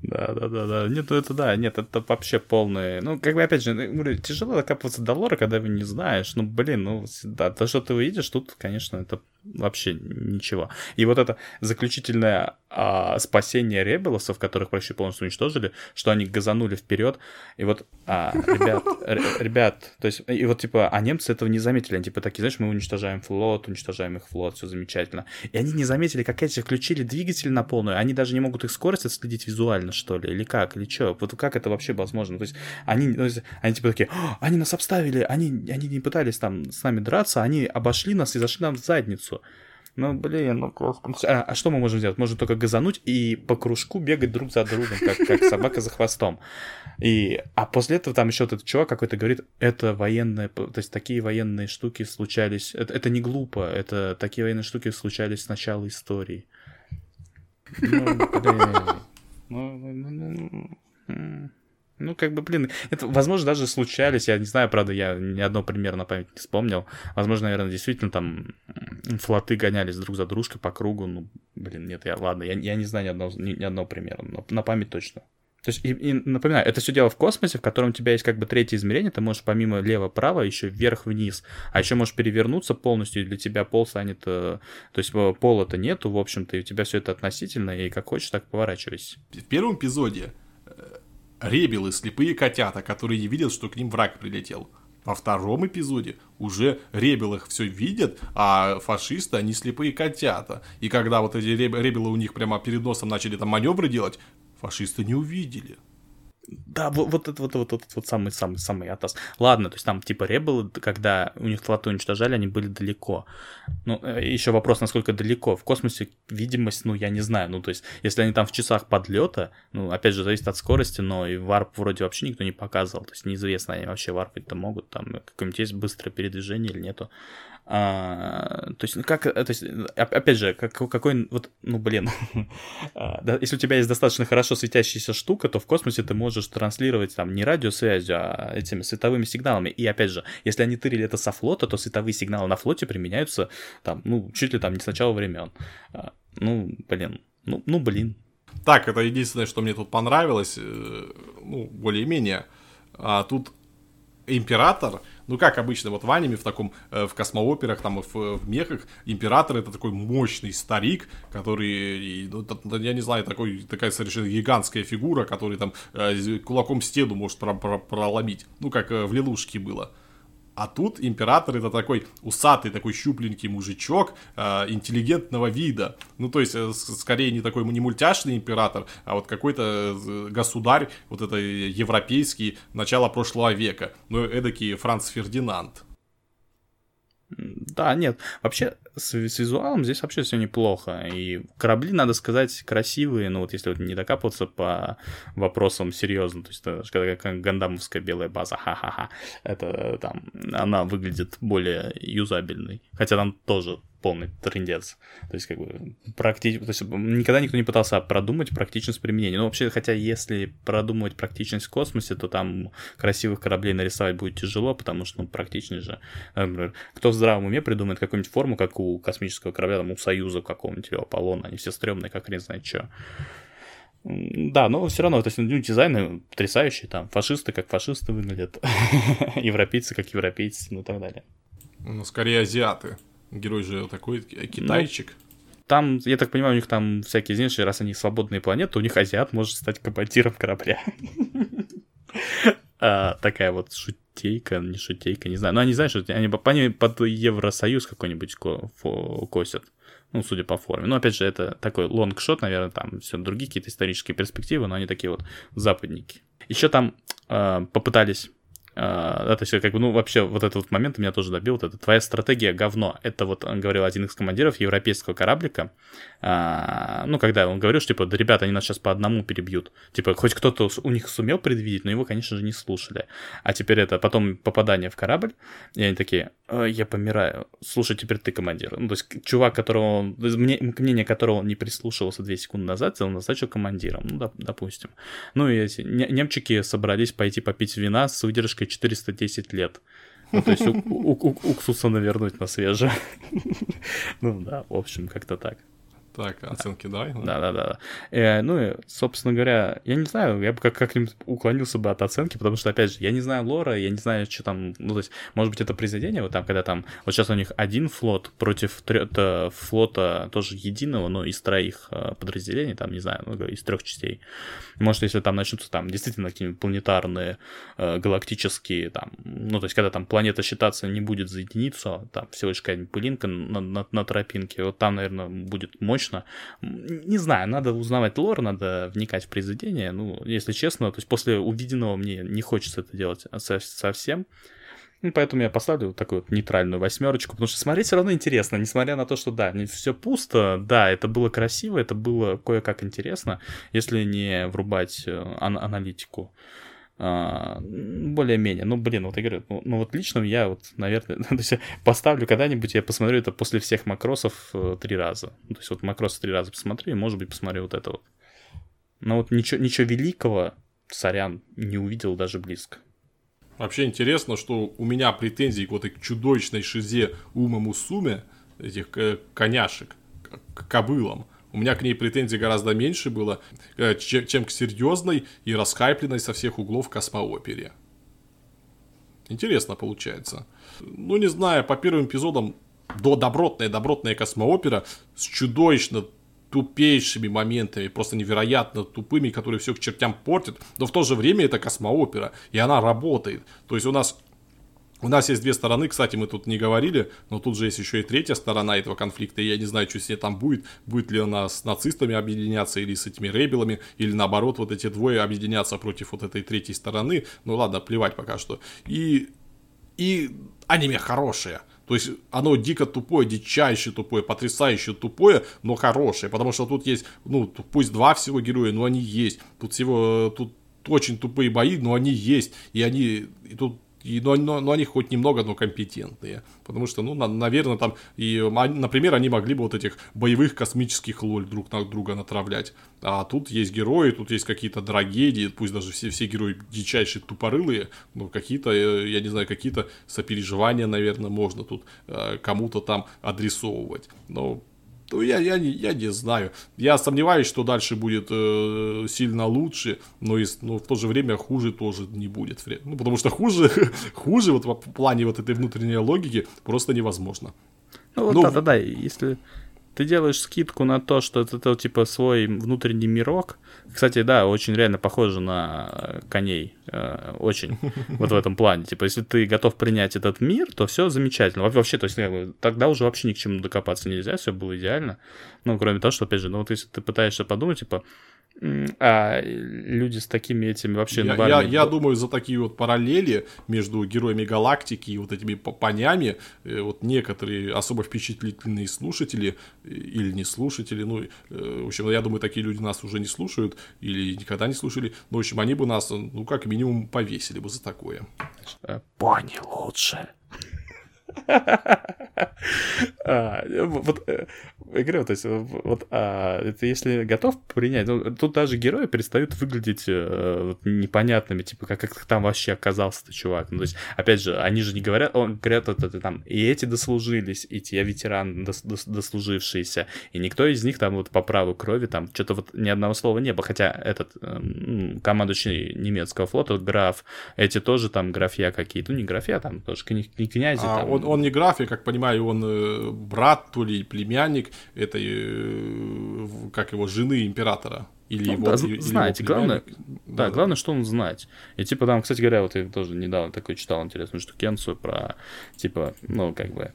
Да, да, да, да. Нет, это да, нет, это вообще полное. Ну, как бы опять же, тяжело докапываться до лора, когда вы не знаешь. Ну, блин, ну да, то, что ты увидишь, тут, конечно, это вообще ничего. И вот это заключительное а, спасение ребелосов, которых почти полностью уничтожили, что они газанули вперед. И вот, а, ребят, ребят, то есть, и вот типа, а немцы этого не заметили. Они типа такие, знаешь, мы уничтожаем флот, уничтожаем их флот, все замечательно. И они не заметили, как эти включили двигатель на полную, они даже не могут их скорость отследить визуально визуально, что ли, или как, или что? Вот как это вообще возможно? То есть они, то есть, они типа такие, они нас обставили, они, они не пытались там с нами драться, они обошли нас и зашли нам в задницу. Ну, блин, ну, господи. А, а что мы можем сделать? Можем только газануть и по кружку бегать друг за другом, как, как собака за хвостом. И, а после этого там еще этот чувак какой-то говорит, это военные, то есть такие военные штуки случались, это, это не глупо, это такие военные штуки случались с начала истории. Ну, блин. Ну, ну, ну, ну. Ну, как бы, блин, это, возможно, даже случались, я не знаю, правда, я ни одного примера на память не вспомнил. Возможно, наверное, действительно там флоты гонялись друг за дружкой по кругу. Ну, блин, нет, я, ладно, я, я не знаю ни одного, ни, ни одного примера, но на память точно. То есть, и, и напоминаю, это все дело в космосе, в котором у тебя есть как бы третье измерение, ты можешь помимо лево-право еще вверх-вниз, а еще можешь перевернуться полностью, и для тебя пол станет, э, то есть э, пола-то нету, в общем-то, и у тебя все это относительно, и как хочешь, так поворачивайся. В первом эпизоде ребелы, слепые котята, которые не видят, что к ним враг прилетел. Во втором эпизоде уже ребелы все видят, а фашисты, они слепые котята. И когда вот эти ребелы у них прямо перед носом начали там маневры делать, фашисты не увидели. Да, вот, вот это вот, вот, вот, вот самый самый самый атас. Ладно, то есть там типа ребелы, когда у них флоты уничтожали, они были далеко. Ну, э, еще вопрос, насколько далеко. В космосе видимость, ну, я не знаю. Ну, то есть, если они там в часах подлета, ну, опять же, зависит от скорости, но и варп вроде вообще никто не показывал. То есть, неизвестно, они вообще варпать-то могут, там какое-нибудь есть быстрое передвижение или нету. А, то есть, ну как, то есть, опять же, как, какой, вот, ну, блин, а, если у тебя есть достаточно хорошо светящаяся штука, то в космосе ты можешь транслировать там не радиосвязью, а этими световыми сигналами. И опять же, если они тырили это со флота, то световые сигналы на флоте применяются там, ну, чуть ли там не с начала времен. А, ну, блин, ну, ну, блин. Так, это единственное, что мне тут понравилось, э, ну, более-менее. А тут император, ну как обычно вот в аниме, в таком, э, в космооперах, там, в, в мехах, император это такой мощный старик, который, ну, я не знаю, такой, такая совершенно гигантская фигура, который там э, кулаком стену может проломить, ну как э, в Лилушке было. А тут император это такой усатый, такой щупленький мужичок э, интеллигентного вида. Ну, то есть, э, скорее не такой не мультяшный император, а вот какой-то э, государь, вот это европейский, начала прошлого века. Ну, эдакий Франц Фердинанд. Да, нет, вообще с, с визуалом здесь вообще все неплохо. И корабли, надо сказать, красивые, ну вот если вот не докапываться по вопросам серьезно, то есть это как гандамовская белая база, ха-ха-ха, это там, она выглядит более юзабельной. Хотя там тоже полный трендец. То есть, как бы, практи... то есть, никогда никто не пытался продумать практичность применения. Ну, вообще, хотя, если продумывать практичность в космосе, то там красивых кораблей нарисовать будет тяжело, потому что, ну, практичнее же. Например, кто в здравом уме придумает какую-нибудь форму, как у космического корабля, там, у Союза какого-нибудь или Аполлона, они все стрёмные, как не знает что. Да, но все равно, то есть, ну, дизайны потрясающие, там, фашисты как фашисты выглядят, европейцы как европейцы, ну, и так далее. Ну, скорее азиаты. Герой же такой китайчик. Ну, там, я так понимаю, у них там всякие, знаешь, раз они свободные планеты, у них азиат может стать командиром корабля. а, такая вот шутейка, не шутейка, не знаю. Но они, знаешь, они, под Евросоюз какой-нибудь косят. Ну, судя по форме. Но, опять же, это такой лонгшот, наверное, там все другие какие-то исторические перспективы, но они такие вот западники. Еще там э, попытались Uh, то есть, как бы, ну, вообще, вот этот вот момент меня тоже добил. Вот это твоя стратегия говно. Это вот он говорил один из командиров европейского кораблика. Uh, ну, когда он говорил, что, типа, да, ребята, они нас сейчас по одному перебьют. Типа, хоть кто-то у них сумел предвидеть, но его, конечно же, не слушали. А теперь это потом попадание в корабль, и они такие, «Э, я помираю. Слушай, теперь ты командир. Ну, то есть, чувак, которого, мнение которого он не прислушивался две секунды назад, он назначил командиром. Ну, допустим. Ну, и эти немчики собрались пойти попить вина с выдержкой 410 лет. Ну, то есть у, у, у, уксуса навернуть на свежее. ну да, в общем, как-то так. Так, оценки давай. Да, да, да. Э, ну и, собственно говоря, я не знаю, я бы как- как-нибудь уклонился бы от оценки, потому что, опять же, я не знаю лора, я не знаю, что там, ну, то есть, может быть, это произведение, вот там, когда там, вот сейчас у них один флот против трё- флота тоже единого, но из троих э, подразделений, там, не знаю, ну, из трех частей. Может, если там начнутся там действительно какие-нибудь планетарные, э, галактические, там, ну, то есть, когда там планета считаться не будет за единицу, а там всего лишь какая-нибудь пылинка на, на, на тропинке, вот там, наверное, будет мощь лично, не знаю, надо узнавать лор, надо вникать в произведение, ну, если честно, то есть после увиденного мне не хочется это делать совсем, ну, поэтому я поставлю вот такую вот нейтральную восьмерочку, потому что смотреть все равно интересно, несмотря на то, что да, все пусто, да, это было красиво, это было кое-как интересно, если не врубать э, ан- аналитику. А, более-менее. Ну, блин, вот я говорю, ну, ну вот лично я вот, наверное, то есть поставлю когда-нибудь, я посмотрю это после всех макросов э, три раза. Ну, то есть вот макросы три раза посмотрю, и, может быть, посмотрю вот это вот. Но вот ничего, ничего великого, сорян, не увидел даже близко. Вообще интересно, что у меня претензии к вот этой чудовищной шизе Ума Мусуме, этих э, коняшек, к кобылам. У меня к ней претензий гораздо меньше было, э, чем, к серьезной и расхайпленной со всех углов космоопере. Интересно получается. Ну, не знаю, по первым эпизодам до добротная, добротная космоопера с чудовищно тупейшими моментами, просто невероятно тупыми, которые все к чертям портят, но в то же время это космоопера, и она работает. То есть у нас у нас есть две стороны, кстати, мы тут не говорили, но тут же есть еще и третья сторона этого конфликта, и я не знаю, что с ней там будет, будет ли она с нацистами объединяться или с этими ребелами, или наоборот, вот эти двое объединяться против вот этой третьей стороны, ну ладно, плевать пока что. И, и аниме хорошее, то есть оно дико тупое, дичайше тупое, потрясающе тупое, но хорошее. Потому что тут есть, ну, пусть два всего героя, но они есть. Тут всего, тут очень тупые бои, но они есть. И они, и тут и, но, но, но они хоть немного, но компетентные. Потому что, ну, на, наверное, там, и, например, они могли бы вот этих боевых космических лоль друг на друга натравлять. А тут есть герои, тут есть какие-то трагедии, пусть даже все, все герои дичайшие тупорылые, но какие-то, э, я не знаю, какие-то сопереживания, наверное, можно тут э, кому-то там адресовывать. Но ну, я, я, не, я не знаю. Я сомневаюсь, что дальше будет э, сильно лучше, но, и, но в то же время хуже тоже не будет. Ну, потому что хуже, хуже вот в плане вот этой внутренней логики просто невозможно. Ну, вот ну, да-да-да, если ты делаешь скидку на то, что это, это типа свой внутренний мирок. Кстати, да, очень реально похоже на коней. Э, очень. Вот в этом плане. Типа, если ты готов принять этот мир, то все замечательно. Вообще, то есть, тогда уже вообще ни к чему докопаться нельзя, все было идеально. Ну, кроме того, что, опять же, ну вот если ты пытаешься подумать, типа, а люди с такими этими вообще я, я, я думаю, за такие вот параллели между героями галактики и вот этими понями, э, вот некоторые особо впечатлительные слушатели э, или не слушатели, ну, э, в общем, я думаю, такие люди нас уже не слушают или никогда не слушали, но, в общем, они бы нас, ну, как минимум, повесили бы за такое. Пони лучше. А, вот, э, я говорю, то есть, вот, а, это если готов принять, ну, тут даже герои перестают выглядеть э, непонятными, типа, как, как там вообще оказался-то чувак. Ну, то есть, опять же, они же не говорят, он говорят, вот это там, и эти дослужились, и те дос, дос, дослужившиеся, и никто из них там вот по праву крови, там, что-то вот ни одного слова не было, хотя этот э, командующий немецкого флота, граф, эти тоже там графья какие-то, ну, не графья, там тоже не князи. А, там, он, он не граф, я как понимаю, он э, брат, то ли племянник этой, э, как его, жены императора. Или ну, его, да, или знаете, его главное, да, да, главное, что он знать. И типа там, кстати говоря, вот я тоже недавно такой читал интересную штукенцию про, типа, ну, как бы,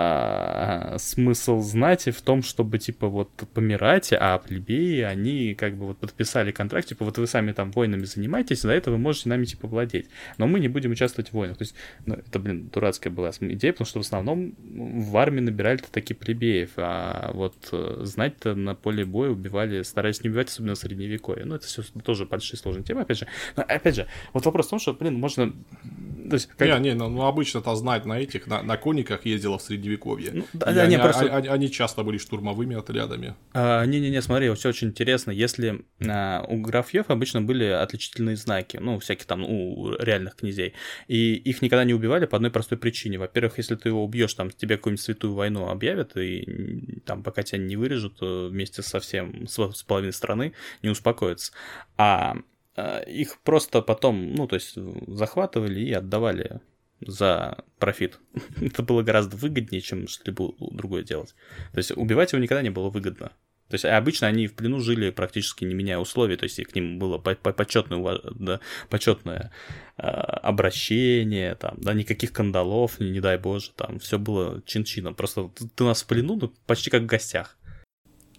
а, смысл знати в том, чтобы, типа, вот помирать, а плебеи, они как бы вот подписали контракт, типа, вот вы сами там войнами занимаетесь, за это вы можете нами, типа, владеть. Но мы не будем участвовать в войнах. То есть, ну, это, блин, дурацкая была идея, потому что в основном в армии набирали-то такие плебеев, а вот э, знать-то на поле боя убивали, стараясь не убивать, особенно в средневековье. Ну, это все тоже большие сложные темы, опять же. Но, опять же, вот вопрос в том, что, блин, можно... То есть, как... Не, не, ну, ну обычно-то знать на этих, на, на конниках ездила в средневековье. Ну, да, да, они, не, просто... они, они часто были штурмовыми отрядами. А, не-не-не, смотри, все очень интересно. Если а, у графьев обычно были отличительные знаки, ну, всяких там у реальных князей, и их никогда не убивали по одной простой причине. Во-первых, если ты его убьешь, там тебе какую-нибудь святую войну объявят, и там пока тебя не вырежут э, вместе со всем, с, с половиной страны, не успокоятся. А, а их просто потом, ну, то есть захватывали и отдавали за профит. Это было гораздо выгоднее, чем что-либо другое делать. То есть убивать его никогда не было выгодно. То есть обычно они в плену жили практически не меняя условий, то есть к ним было почетное, да, почетное э, обращение, там, да, никаких кандалов, не, не дай боже, там, все было чин-чином. Просто ты у нас в плену, ну, почти как в гостях.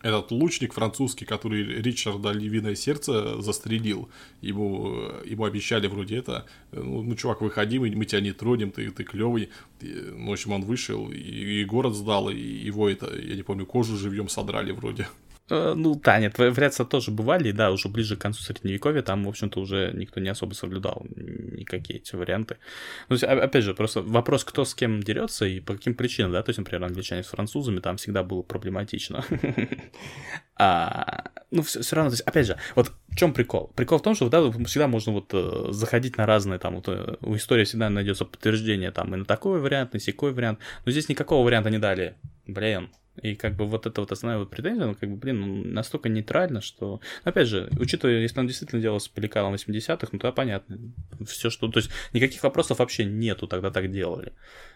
Этот лучник французский, который Ричарда Львиное сердце застрелил, ему, ему обещали вроде это, ну, ну чувак, выходи, мы, мы тебя не тронем, ты, ты клевый. Ну, в общем, он вышел, и, и город сдал, и его это, я не помню, кожу живьем содрали вроде. Э, ну, да, нет, вариации тоже бывали, да, уже ближе к концу Средневековья, там, в общем-то, уже никто не особо соблюдал никакие эти варианты. Ну, опять же, просто вопрос, кто с кем дерется и по каким причинам, да, то есть, например, англичане с французами, там всегда было проблематично. а, ну, все, равно, то есть, опять же, вот в чем прикол? Прикол в том, что да, всегда можно вот э, заходить на разные, там, вот, э, у истории всегда найдется подтверждение, там, и на такой вариант, и на секой вариант, но здесь никакого варианта не дали. Блин, и как бы вот это вот основная вот претензия, ну, как бы, блин, ну, настолько нейтрально, что... Опять же, учитывая, если он действительно делал с Пеликалом 80-х, ну, тогда понятно. Все, что... То есть, никаких вопросов вообще нету, тогда так делали.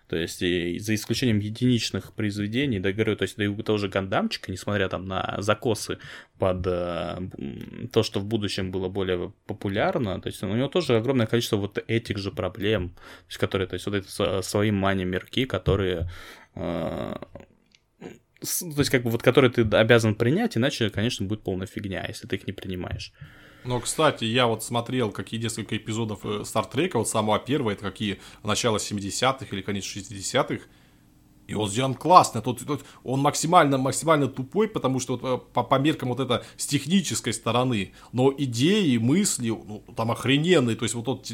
То есть, и за исключением единичных произведений, да, говорю, то есть, да и у того же Гандамчика, несмотря там на закосы под э, то, что в будущем было более популярно, то есть, у него тоже огромное количество вот этих же проблем, то есть, которые, то есть, вот это свои мани-мерки, которые э, то есть, как бы, вот, которые ты обязан принять, иначе, конечно, будет полная фигня, если ты их не принимаешь. Но, кстати, я вот смотрел какие несколько эпизодов Стартрека, вот самого первого, это какие? Начало 70-х или конец 60-х, и сделан классно. Тут, тут он максимально, максимально тупой, потому что вот, э, по, по меркам вот это с технической стороны. Но идеи, мысли, ну, там охрененные. То есть вот тот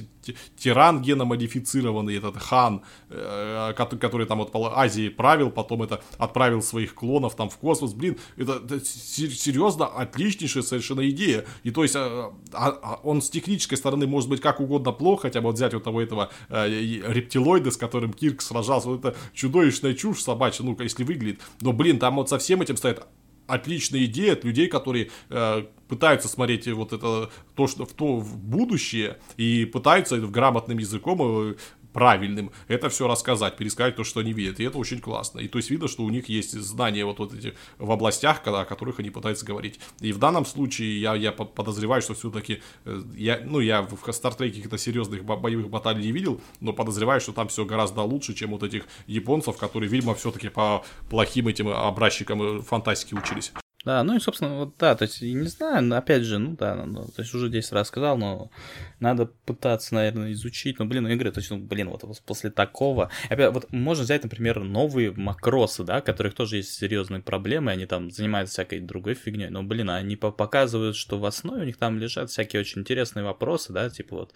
тиран геномодифицированный, этот хан, э, который, который там вот по Азии правил, потом это отправил своих клонов там в космос. Блин, это, это серьезно отличнейшая совершенно идея. И то есть э, а, он с технической стороны может быть как угодно плохо, хотя бы вот взять вот того этого э, рептилоида, с которым Кирк сражался, вот это чудовищное чушь собачья, ну, если выглядит. Но, блин, там вот со всем этим стоит отличная идея от людей, которые э, пытаются смотреть вот это то, что в то в будущее и пытаются грамотным языком э, правильным это все рассказать, пересказать то, что они видят. И это очень классно. И то есть видно, что у них есть знания вот, вот эти в областях, о которых они пытаются говорить. И в данном случае я, я подозреваю, что все-таки э, я, ну, я в Стартреке каких-то серьезных боевых баталий не видел, но подозреваю, что там все гораздо лучше, чем вот этих японцев, которые, видимо, все-таки по плохим этим образчикам э, фантастики учились. Да, ну и, собственно, вот да, то есть, не знаю, опять же, ну да, ну, то есть уже 10 раз сказал, но надо пытаться, наверное, изучить, ну, блин, ну, игры, то есть, ну, блин, вот после такого, опять, вот можно взять, например, новые макросы, да, которых тоже есть серьезные проблемы, они там занимаются всякой другой фигней, но, блин, они показывают, что в основе у них там лежат всякие очень интересные вопросы, да, типа вот,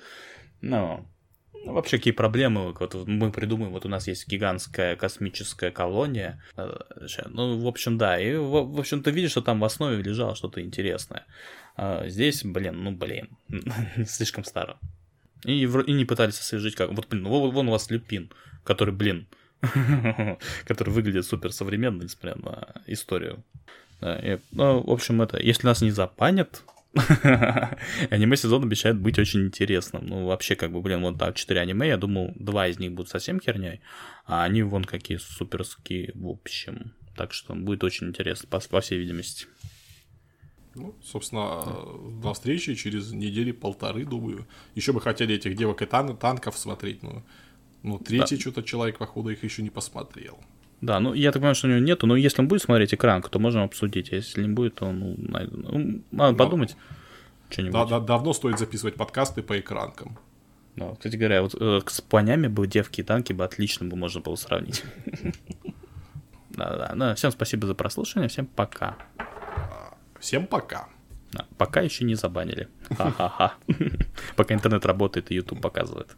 ну, ну, вообще, какие проблемы вот мы придумаем, вот у нас есть гигантская космическая колония, э, ну, в общем, да, и, в, общем, ты видишь, что там в основе лежало что-то интересное. А здесь, блин, ну, блин, слишком старо. И, и не пытались освежить, как, вот, блин, вон, вон у вас Люпин, который, блин, который выглядит супер современно, несмотря на историю. Да, и, ну, в общем, это, если нас не запанят, аниме сезон обещает быть очень интересным. Ну, вообще, как бы, блин, вот так, 4 аниме, я думал, два из них будут совсем херней, а они вон какие суперские в общем. Так что будет очень интересно, по, по всей видимости. Ну, собственно, до встречи через недели полторы, думаю. Еще бы хотели этих девок и тан- танков смотреть, но ну, третий да. что-то человек, походу, их еще не посмотрел. Да, ну я так понимаю, что у него нету, но если он будет смотреть экранку, то можем обсудить. А если не будет, то ну, ну надо подумать. Что-нибудь. Да, да, давно стоит записывать подкасты по экранкам. Да, кстати говоря, вот э, с планями бы девки и танки бы отлично бы можно было сравнить. Да-да, ну, всем спасибо за прослушивание, всем пока. Всем пока. Пока еще не забанили. Ха-ха-ха. Пока интернет работает и YouTube показывает.